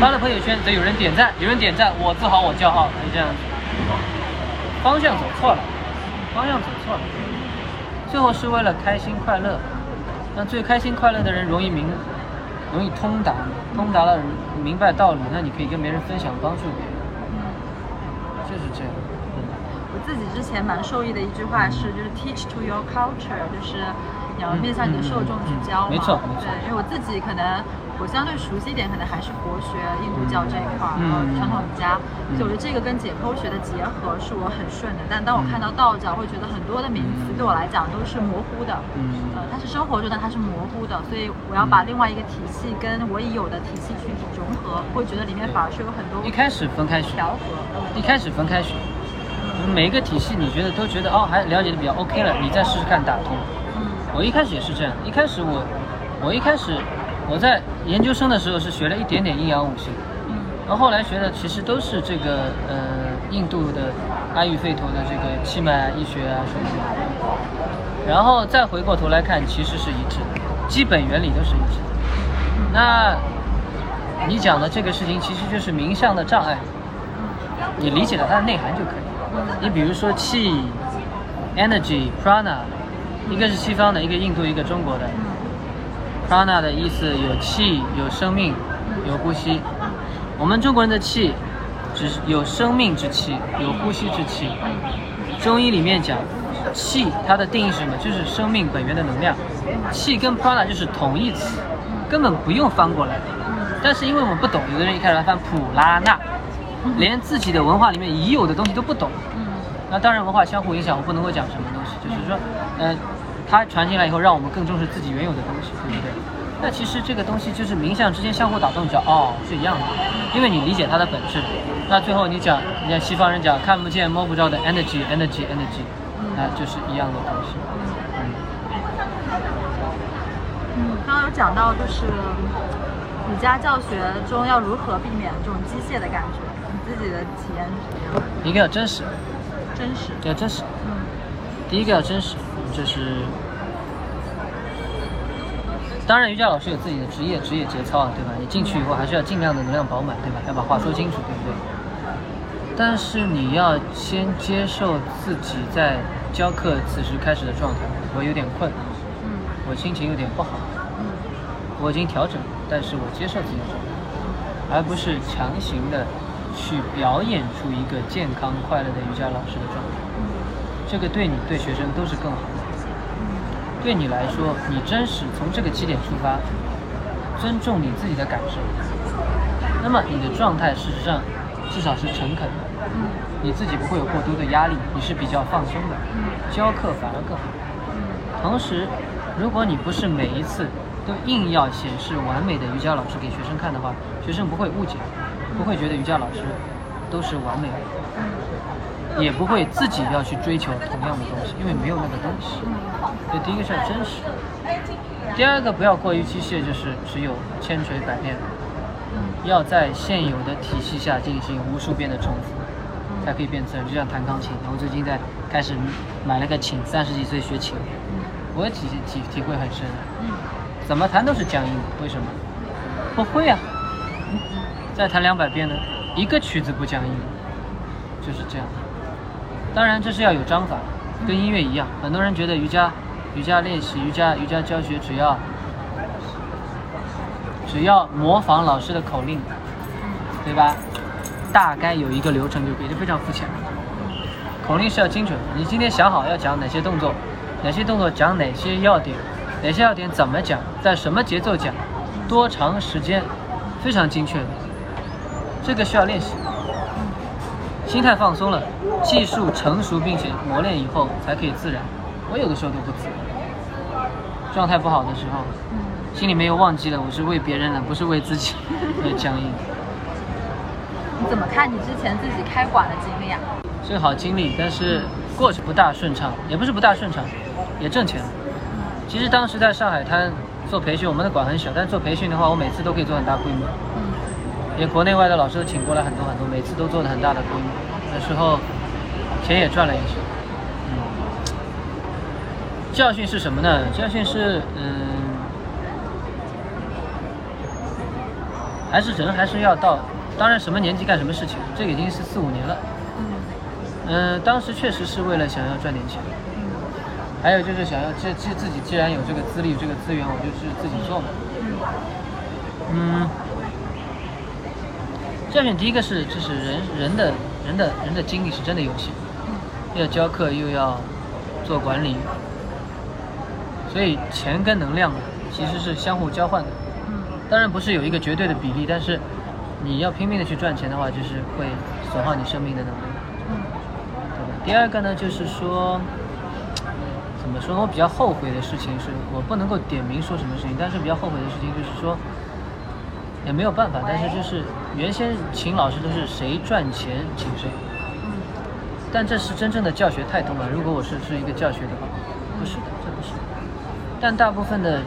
发了朋友圈则有人点赞，有人点赞我自豪我骄傲，就这样子。方向走错了，方向走错了。最后是为了开心快乐，那最开心快乐的人容易明，容易通达，通达了明白道理，那你可以跟别人分享，帮助别人。就是这样。我自己之前蛮受益的一句话是，就是 teach to your culture，就是你要面向你的受众去教嘛。没错，没错。对，因为我自己可能我相对熟悉一点，可能还是佛学、印度教这一块儿，然后传统瑜伽，所以我觉得这个跟解剖学的结合是我很顺的。但当我看到道教，会觉得很多的名词对我来讲都是模糊的。嗯。呃，它是生活中，的它是模糊的，所以我要把另外一个体系跟我已有的体系去融合，会觉得里面反而是有很多。一开始分开学。调和。一开始分开学。每一个体系，你觉得都觉得哦，还了解的比较 OK 了，你再试试看打通。我一开始也是这样，一开始我，我一开始我在研究生的时候是学了一点点阴阳五行，然后后来学的其实都是这个呃印度的阿育吠陀的这个气脉啊医学啊什么的，然后再回过头来看，其实是一致的，基本原理都是一致。那你讲的这个事情其实就是冥想的障碍，你理解了它的内涵就可以。你比如说气，energy prana，一个是西方的，一个印度，一个中国的。prana 的意思有气，有生命，有呼吸。我们中国人的气，只是有生命之气，有呼吸之气。中医里面讲，气它的定义是什么？就是生命本源的能量。气跟 prana 就是同义词，根本不用翻过来。但是因为我们不懂，有的人一开始翻普拉纳。连自己的文化里面已有的东西都不懂，嗯，那当然文化相互影响，我不能够讲什么东西，就是说，呃，它传进来以后，让我们更重视自己原有的东西，对不对？那其实这个东西就是冥想之间相互打动，叫哦是一样的，因为你理解它的本质。那最后你讲，你像西方人讲看不见摸不着的 energy energy energy，那就是一样的东西。嗯，嗯，刚刚有讲到就是瑜伽教学中要如何避免这种机械的感觉。你自己的体验是什么样？一个要真实，真实，要真实。嗯，第一个要真实，就是当然瑜伽老师有自己的职业职业节操啊，对吧？你进去以后还是要尽量的能量饱满，对吧？要把话说清楚，对不对？但是你要先接受自己在教课此时开始的状态，我有点困，嗯，我心情有点不好，嗯，我已经调整，但是我接受自己的状态，而不是强行的。去表演出一个健康快乐的瑜伽老师的状态，这个对你对学生都是更好的。对你来说，你真实从这个起点出发，尊重你自己的感受，那么你的状态事实上至少是诚恳的，你自己不会有过多的压力，你是比较放松的，教课反而更好。同时，如果你不是每一次都硬要显示完美的瑜伽老师给学生看的话，学生不会误解。不会觉得瑜伽老师都是完美的，也不会自己要去追求同样的东西，因为没有那个东西。所以第一个是要真实，第二个不要过于机械，就是只有千锤百炼，要在现有的体系下进行无数遍的重复，才可以变自然。就像弹钢琴，我最近在开始买了个琴，三十几岁学琴，我体体体会很深，怎么弹都是僵硬的，为什么？不会啊。再弹两百遍呢，一个曲子不僵硬，就是这样。当然这是要有章法，跟音乐一样。很多人觉得瑜伽、瑜伽练习、瑜伽瑜伽教学只要只要模仿老师的口令，对吧？大概有一个流程就可以，就非常肤浅。口令是要精准的，你今天想好要讲哪些动作，哪些动作讲哪些要点，哪些要点怎么讲，在什么节奏讲，多长时间，非常精确的。这个需要练习。心态放松了，技术成熟并且磨练以后才可以自然。我有的时候都不自然，状态不好的时候，心里面又忘记了我是为别人的，不是为自己 (laughs) 而僵硬。你怎么看你之前自己开馆的经历啊？是个好经历，但是过程不大顺畅，也不是不大顺畅，也挣钱。其实当时在上海滩做培训，我们的馆很小，但是做培训的话，我每次都可以做很大规模。也国内外的老师都请过来很多很多，每次都做的很大的规模，那时候钱也赚了一些。嗯，教训是什么呢？教训是，嗯，还是人还是要到，当然什么年纪干什么事情，这个已经是四五年了。嗯，当时确实是为了想要赚点钱。还有就是想要既既自己既然有这个资历这个资源，我就是自己做嘛。嗯。教训第一个是，就是人人的人的人的精力是真的有限，要教课又要做管理，所以钱跟能量其实是相互交换的。当然不是有一个绝对的比例，但是你要拼命的去赚钱的话，就是会损耗你生命的能力。对吧？第二个呢，就是说，怎么说？我比较后悔的事情是我不能够点名说什么事情，但是比较后悔的事情就是说。也没有办法，但是就是原先请老师都是谁赚钱请谁，但这是真正的教学态度吗？如果我是是一个教学的话，不是的，这不是。但大部分的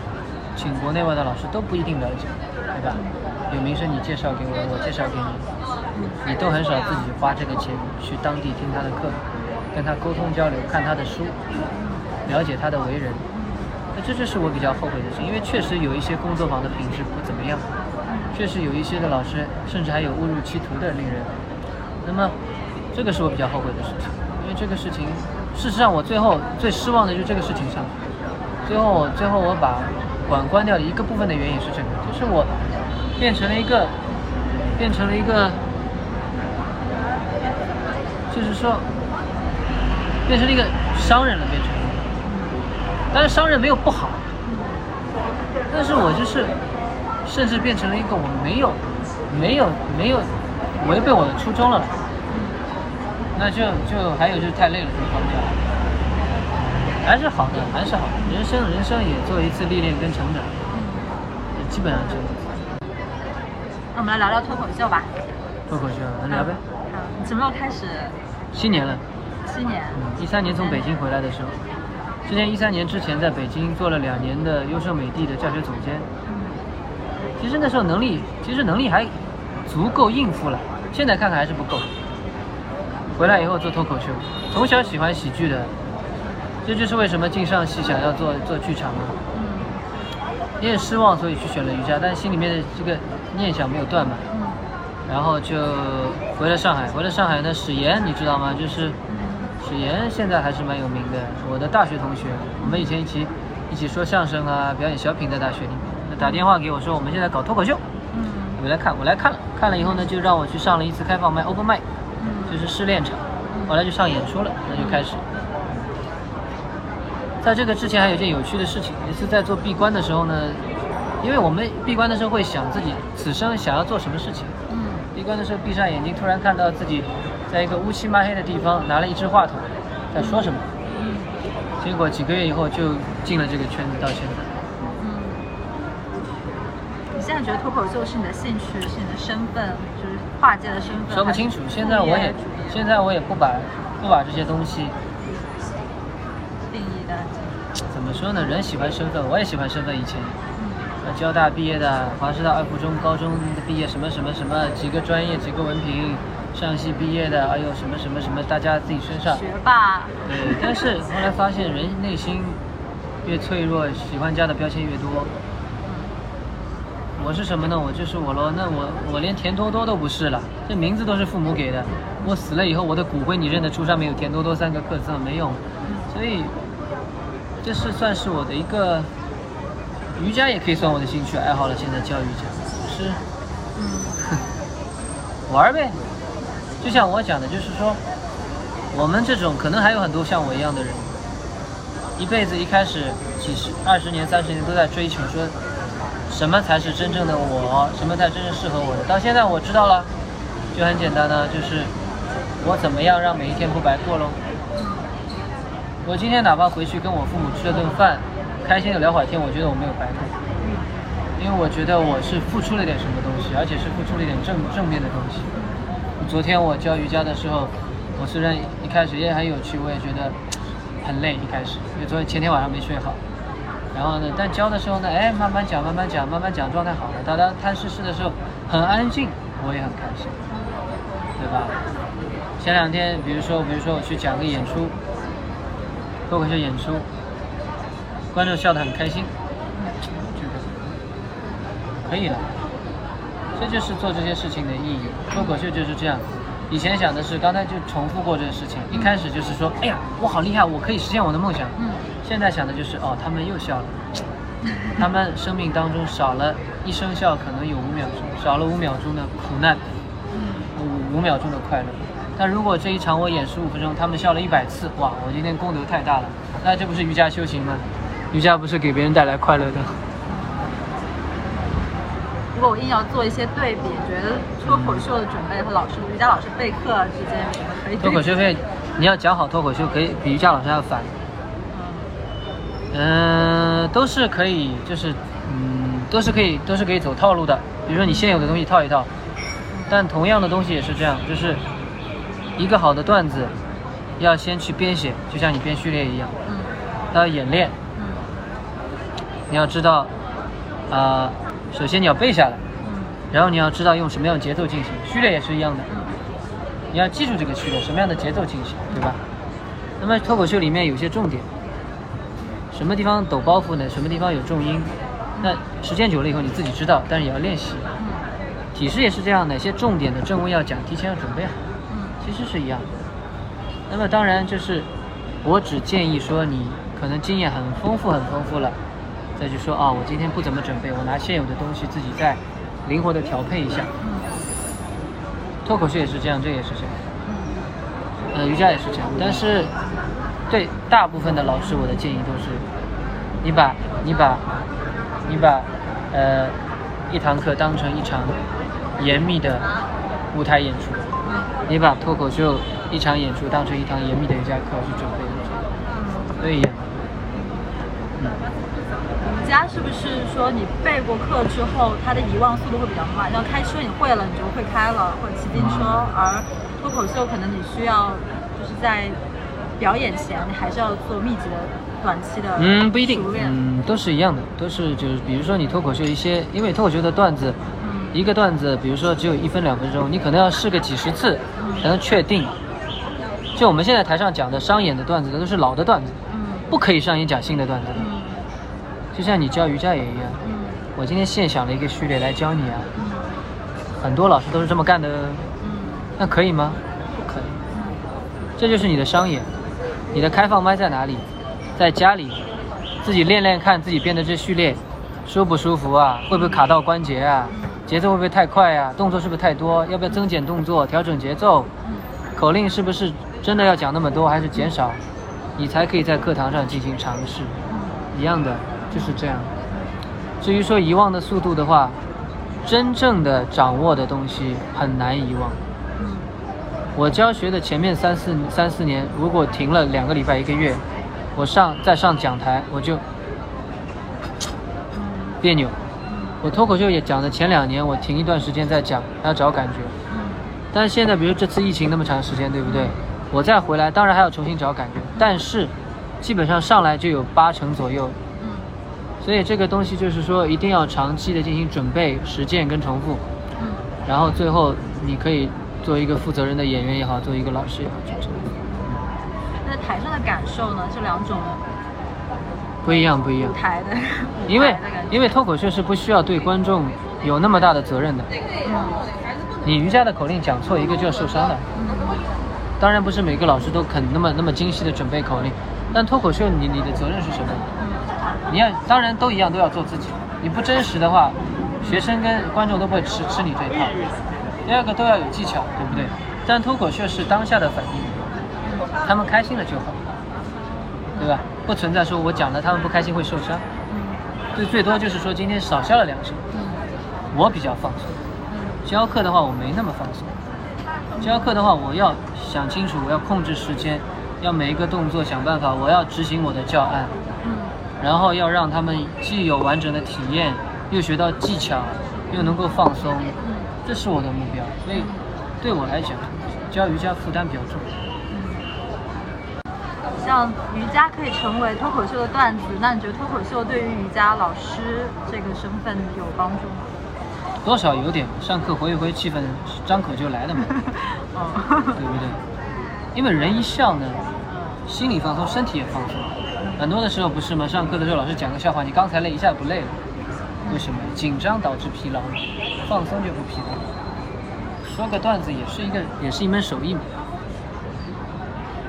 请国内外的老师都不一定了解，对吧？有名声你介绍给我，我介绍给你，你都很少自己花这个钱去当地听他的课，跟他沟通交流，看他的书，了解他的为人。那这就是我比较后悔的事，因为确实有一些工作坊的品质不怎么样。确实有一些的老师，甚至还有误入歧途的令人。那么，这个是我比较后悔的事情，因为这个事情，事实上我最后最失望的就是这个事情上。最后我最后我把馆关掉的一个部分的原因是这个，就是我变成了一个，变成了一个，就是说，变成了一个商人了，变成了。但是商人没有不好，但是我就是。甚至变成了一个我没有、没有、没有违背我的初衷了，那就就还有就是太累了，这方面还是好的，还是好的。人生人生也做一次历练跟成长，基本上就。那我们来聊聊脱口秀吧。脱口秀，能聊呗。好，你什么时候开始？七年了。七年。一三年从北京回来的时候，之前一三年之前在北京做了两年的优胜美地的教学总监。其实那时候能力，其实能力还足够应付了。现在看看还是不够。回来以后做脱口秀，从小喜欢喜剧的，这就是为什么进上戏想要做做剧场嘛。也失望，所以去选了瑜伽，但心里面的这个念想没有断嘛。然后就回了上海，回了上海呢，史岩你知道吗？就是史岩现在还是蛮有名的，我的大学同学，我们以前一起一起说相声啊，表演小品在大学里面。打电话给我说，我们现在搞脱口秀，嗯，我来看，我来看了，看了以后呢，就让我去上了一次开放麦，open 麦，嗯，就是试练场，后来就上演出了，那就开始。在这个之前还有一件有趣的事情，也是在做闭关的时候呢，因为我们闭关的时候会想自己此生想要做什么事情，嗯，闭关的时候闭上眼睛，突然看到自己在一个乌漆嘛黑的地方拿了一支话筒，在说什么，嗯，结果几个月以后就进了这个圈子，到现在。现在觉得脱口秀是你的兴趣，是你的身份，就是跨界的身份。说不清楚，现在我也，现在我也不把不把这些东西定义的。怎么说呢？人喜欢身份，我也喜欢身份。以前，呃，交大毕业的，华师大二附中高中毕业，什么什么什么，几个专业，几个文凭，上戏毕业的，哎呦，什么什么什么，大家自己身上。学霸。(laughs) 对，但是后来发现，人内心越脆弱，喜欢加的标签越多。我是什么呢？我就是我喽。那我我连田多多都不是了，这名字都是父母给的。我死了以后，我的骨灰你认得出上面有田多多三个刻字？没用。所以这是算是我的一个瑜伽，也可以算我的兴趣爱好了。现在教瑜伽是，(laughs) 玩呗。就像我讲的，就是说我们这种可能还有很多像我一样的人，一辈子一开始几十、二十年、三十年都在追求说。什么才是真正的我？什么才真正适合我的？到现在我知道了，就很简单呢，就是我怎么样让每一天不白过喽。我今天哪怕回去跟我父母吃了顿饭，开心的聊会天，我觉得我没有白过，因为我觉得我是付出了点什么东西，而且是付出了一点正正面的东西。昨天我教瑜伽的时候，我虽然一开始也很有趣，我也觉得很累，一开始因为昨天前天晚上没睡好。然后呢，但教的时候呢，哎，慢慢讲，慢慢讲，慢慢讲，状态好了。大家看试试的时候很安静，我也很开心，对吧？前两天，比如说，比如说我去讲个演出，脱口秀演出，观众笑得很开心，这个可以了。这就是做这些事情的意义。脱口秀就是这样。以前想的是，刚才就重复过这个事情。一开始就是说，哎呀，我好厉害，我可以实现我的梦想。嗯。现在想的就是，哦，他们又笑了，(tsk) 他们生命当中少了一声笑，可能有五秒钟，少了五秒钟的苦难，五五秒钟的快乐。但如果这一场我演十五分钟，他们笑了一百次，哇，我今天功德太大了。那这不是瑜伽修行吗？瑜伽不是给别人带来快乐的。如果我硬要做一些对比，觉得脱口秀的准备和老师瑜伽老师备课之间有什么可以？脱口秀费，你要讲好脱口秀，可以比瑜伽老师还要烦。嗯，都是可以，就是嗯，都是可以，都是可以走套路的。比如说你现有的东西套一套，但同样的东西也是这样，就是一个好的段子要先去编写，就像你编序列一样，嗯，它要演练，嗯你要知道啊、首先你要背下来，嗯。然后你要知道用什么样的节奏进行，序列也是一样的，你要记住这个序列什么样的节奏进行，对吧？那么脱口秀里面有些重点，什么地方抖包袱呢？什么地方有重音？那时间久了以后你自己知道，但是也要练习。体式也是这样的，一些重点的正位要讲，提前要准备好，嗯其实是一样的。那么当然就是，我只建议说你可能经验很丰富很丰富了，再去说啊，我今天不怎么准备，我拿现有的东西自己再灵活的调配一下。脱口秀也是这样，这也是这样。呃，瑜伽也是这样，但是对大部分的老师，我的建议都是，你把你把你把呃一堂课当成一场严密的舞台演出，你把脱口秀一场演出当成一堂严密的瑜伽课去准备，对一样。嗯，瑜伽是不是说你背过课之后，他的遗忘速度会比较慢？要开车你会了，你就会开了，或者骑自行车，而脱口秀可能你需要就是在表演前，你还是要做密集的短期的嗯，不一定。嗯，都是一样的，都是就是比如说你脱口秀一些，因为脱口秀的段子，嗯。一个段子，比如说只有一分两分钟，你可能要试个几十次才能确定。就我们现在台上讲的商演的段子，都是老的段子，嗯。不可以上演讲新的段子。的。嗯。就像你教瑜伽也一样，嗯。我今天现想了一个序列来教你啊，嗯。很多老师都是这么干的，嗯。那可以吗？不可以。这就是你的商演，你的开放麦在哪里？在家里，自己练练看自己编的这序列，舒不舒服啊？会不会卡到关节啊？节奏会不会太快啊？动作是不是太多？要不要增减动作，调整节奏？口令是不是真的要讲那么多，还是减少？你才可以在课堂上进行尝试。一样的，就是这样。至于说遗忘的速度的话，真正的掌握的东西很难遗忘。嗯我教学的前面三四三四年，如果停了两个礼拜一个月，我上再上讲台我就别扭。我脱口秀也讲的前两年，我停一段时间再讲，还要找感觉。但是现在，比如这次疫情那么长时间，对不对？我再回来，当然还要重新找感觉，但是基本上上来就有八成左右。嗯所以这个东西就是说，一定要长期的进行准备、实践跟重复，嗯然后最后你可以做一个负责任的演员也好，做一个老师也好，就这样。那台上的感受呢？这两种不一样，不一样舞。台的，因为因为脱口秀是不需要对观众有那么大的责任的。你瑜伽的口令讲错一个就要受伤的。当然不是每个老师都肯那么那么精细的准备口令，但脱口秀你你的责任是什么？你要当然都一样都要做自己，你不真实的话，学生跟观众都不会吃吃你这一套。第二个都要有技巧，对不对？但脱口秀是当下的反应，他们开心了就好，对吧？不存在说我讲了他们不开心会受伤，最最多就是说今天少笑了两声，我比较放松。教课的话我没那么放松，教课的话，我要想清楚，我要控制时间，要每一个动作想办法，我要执行我的教案，嗯。然后要让他们既有完整的体验，又学到技巧，又能够放松，这是我的目标。所以对我来讲，教瑜伽负担比较重。像瑜伽可以成为脱口秀的段子，那你觉得脱口秀对于瑜伽老师这个身份有帮助吗？多少有点，上课回一回气氛，张口就来的嘛，嗯 (laughs) (laughs) 对不对？因为人一笑呢，心理放松，身体也放松。很多的时候不是吗？上课的时候老师讲个笑话，你刚才累一下不累了，为什么？紧张导致疲劳，放松就不疲劳。说个段子也是一个，也是一门手艺嘛。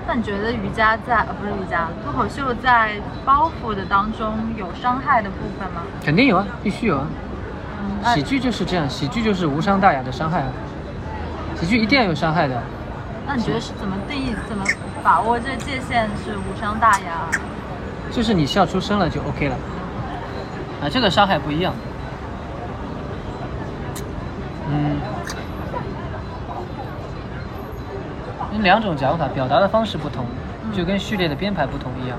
那你觉得瑜伽在呃不是瑜伽，脱口秀在包袱的当中有伤害的部分吗？肯定有啊，必须有啊。嗯喜剧就是这样，喜剧就是无伤大雅的伤害啊。喜剧一定要有伤害的。那你觉得是怎么定义、怎么把握这界限是无伤大雅？就是你笑出声了就 OK 了，啊，这个伤害不一样。嗯，两种讲法，表达的方式不同，就跟序列的编排不同一样。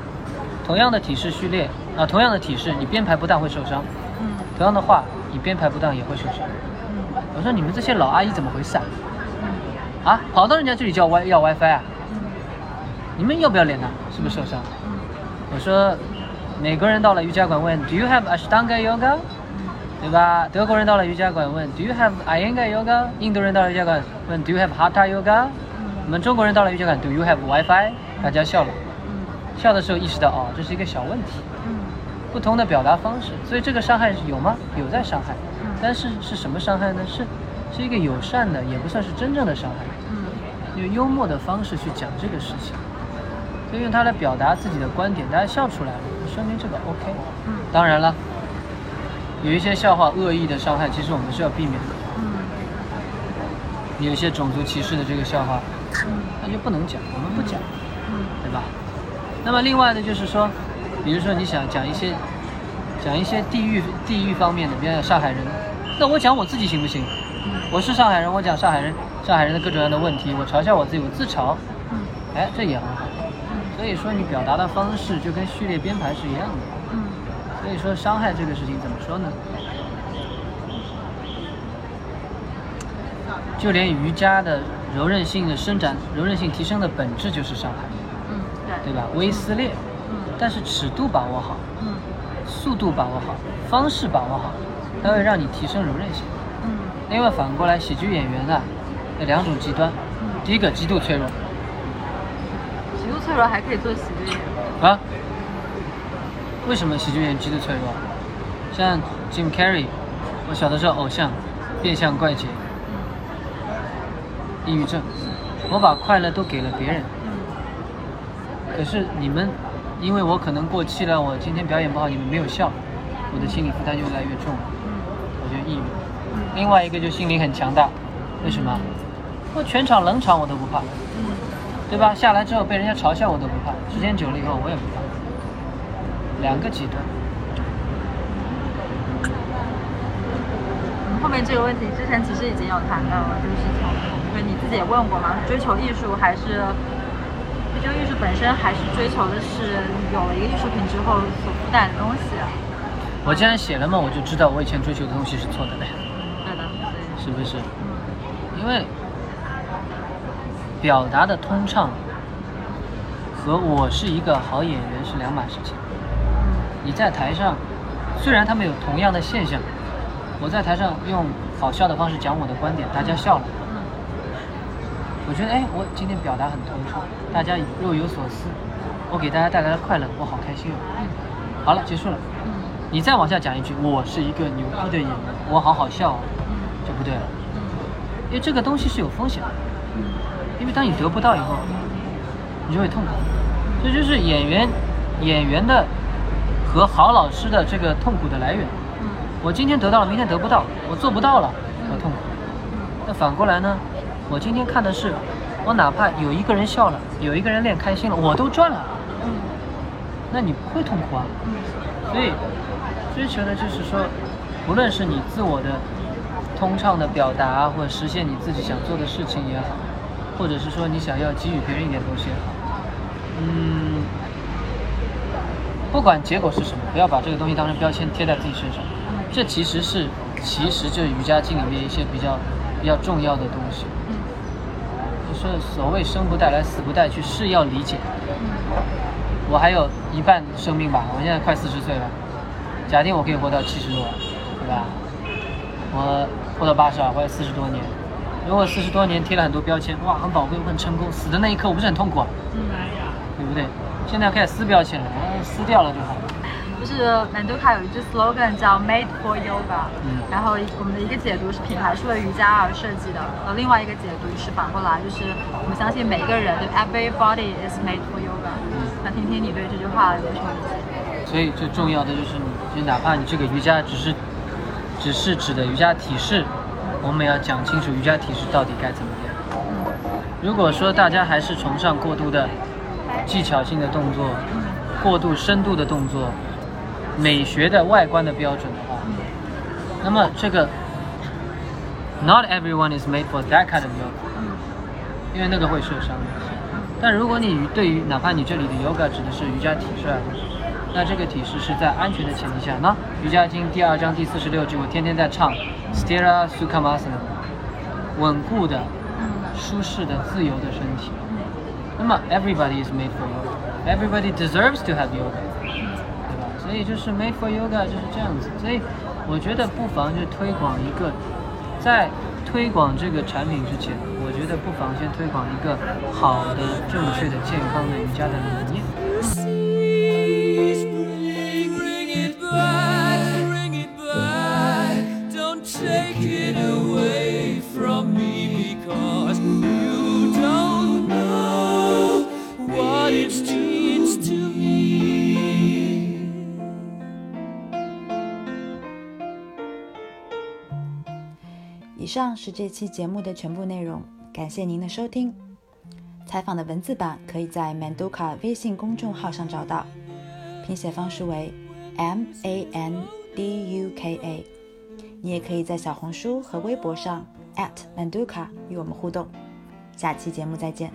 同样的体式序列啊，同样的体式，你编排不当会受伤；嗯同样的话，你编排不当也会受伤。嗯我说你们这些老阿姨怎么回事啊？嗯啊，跑到人家这里叫 Y 要 WiFi 啊？嗯你们要不要脸呢？是不是受伤？嗯我说，美国人到了瑜伽馆问 Do you have Ashtanga yoga？对吧？德国人到了瑜伽馆问 Do you have Iyengar yoga？印度人到了瑜伽馆问 Do you have Hatha yoga？我们中国人到了瑜伽馆 Do you have WiFi？大家笑了，笑的时候意识到哦，这是一个小问题，不同的表达方式，所以这个伤害是有吗？有在伤害，但是是什么伤害呢？是是一个友善的，也不算是真正的伤害。用幽默的方式去讲这个事情，就用它来表达自己的观点，大家笑出来了，说明这个 OK。嗯当然了，有一些笑话恶意的伤害，其实我们是要避免的。嗯有一些种族歧视的这个笑话，嗯那就不能讲，我们不讲，嗯对吧？那么另外呢，就是说，比如说你想讲一些讲一些地域地域方面的，比如讲上海人，那我讲我自己行不行？我是上海人，我讲上海人上海人的各种各样的问题，我嘲笑我自己，我自嘲，嗯哎，这也很好。所以说你表达的方式就跟序列编排是一样的。嗯所以说伤害这个事情怎么说呢？就连瑜伽的柔韧性的伸展、柔韧性提升的本质就是伤害，嗯对对吧？微撕裂，嗯但是尺度把握好，嗯速度把握好，方式把握好，它会让你提升柔韧性。嗯另外反过来，喜剧演员啊，有两种极端，第一个极度脆弱脆弱还可以做喜剧演员。啊。为什么喜剧演员极度脆弱？像 Jim Carrey，我小的时候偶像，变相怪杰，抑郁症，我把快乐都给了别人，可是你们，因为我可能过气了，我今天表演不好，你们没有笑，我的心理负担就越来越重了，我就抑郁。另外一个就心理很强大，为什么？我全场冷场我都不怕，对吧？下来之后被人家嘲笑我都不怕，时间久了以后我也不怕。两个极端，嗯，后面这个问题之前其实已经有谈到了，就是从因为你自己也问过嘛，追求艺术还是追求艺术本身，还是追求的是有了一个艺术品之后所附带的东西。我既然写了嘛，我就知道我以前追求的东西是错的嘞，对的，对，是不是？因为表达的通畅和我是一个好演员是两码事情。你在台上，虽然他们有同样的现象，我在台上用好笑的方式讲我的观点，大家笑了。我觉得哎，我今天表达很通畅，大家若有所思，我给大家带来了快乐，我好开心哦。好了，结束了。你再往下讲一句，我是一个牛逼的演员，我好好笑、哦，就不对了。因为这个东西是有风险的，因为当你得不到以后，你就会痛苦。这就是演员演员的和好老师的这个痛苦的来源。我今天得到了，明天得不到，我做不到了，我痛苦。那反过来呢？我今天看的是，我哪怕有一个人笑了，有一个人练开心了，我都赚了。那你不会痛苦啊？所以追求的就是说，无论是你自我的通畅的表达，或者实现你自己想做的事情也好，或者是说你想要给予别人一点东西也好，嗯，不管结果是什么，不要把这个东西当成标签贴在自己身上。这其实是，其实就是瑜伽经里面一些比较比较重要的东西。就是所谓生不带来，死不带去，是要理解。我还有一半生命吧，我现在快四十岁了。假定我可以活到七十多，对吧？我活到八十二，活了四十多年。如果四十多年贴了很多标签，哇，很宝贵，我很成功，死的那一刻我不是很痛苦啊？嗯，对不对？现在开始撕标签了，撕掉了就好。就是曼都卡有一句 slogan 叫 Made for Yoga，嗯然后我们的一个解读是品牌是为瑜伽而设计的，呃，另外一个解读是反过来，就是我们相信每一个人，对 everybody is made for yoga。那听听你对这句话有什么理解？所以最重要的就是你，就哪怕你这个瑜伽只是只是指的瑜伽体式，我们要讲清楚瑜伽体式到底该怎么练。如果说大家还是崇尚过度的技巧性的动作，过度深度的动作，美学的外观的标准的话，那么这个 not everyone is made for that kind of yoga，因为那个会受伤。但如果你对于哪怕你这里的 yoga 指的是瑜伽体式啊，那这个体式是在安全的前提下。那《瑜伽经》第二章第四十六句，我天天在唱 Stira Sukhamasana，稳固的、舒适的、自由的身体。那么 everybody is made for yoga，everybody deserves to have yoga，对吧？所以就是 made for yoga 就是这样子。所以我觉得不妨就推广一个，在推广这个产品之前，我觉得不妨先推广一个好的、正确的、健康的瑜伽的理念。以上是这期节目的全部内容，感谢您的收听。采访的文字版可以在 Manduka 微信公众号上找到，拼写方式为 M A N D U K A。你也可以在小红书和微博上 at Manduka 与我们互动。下期节目再见。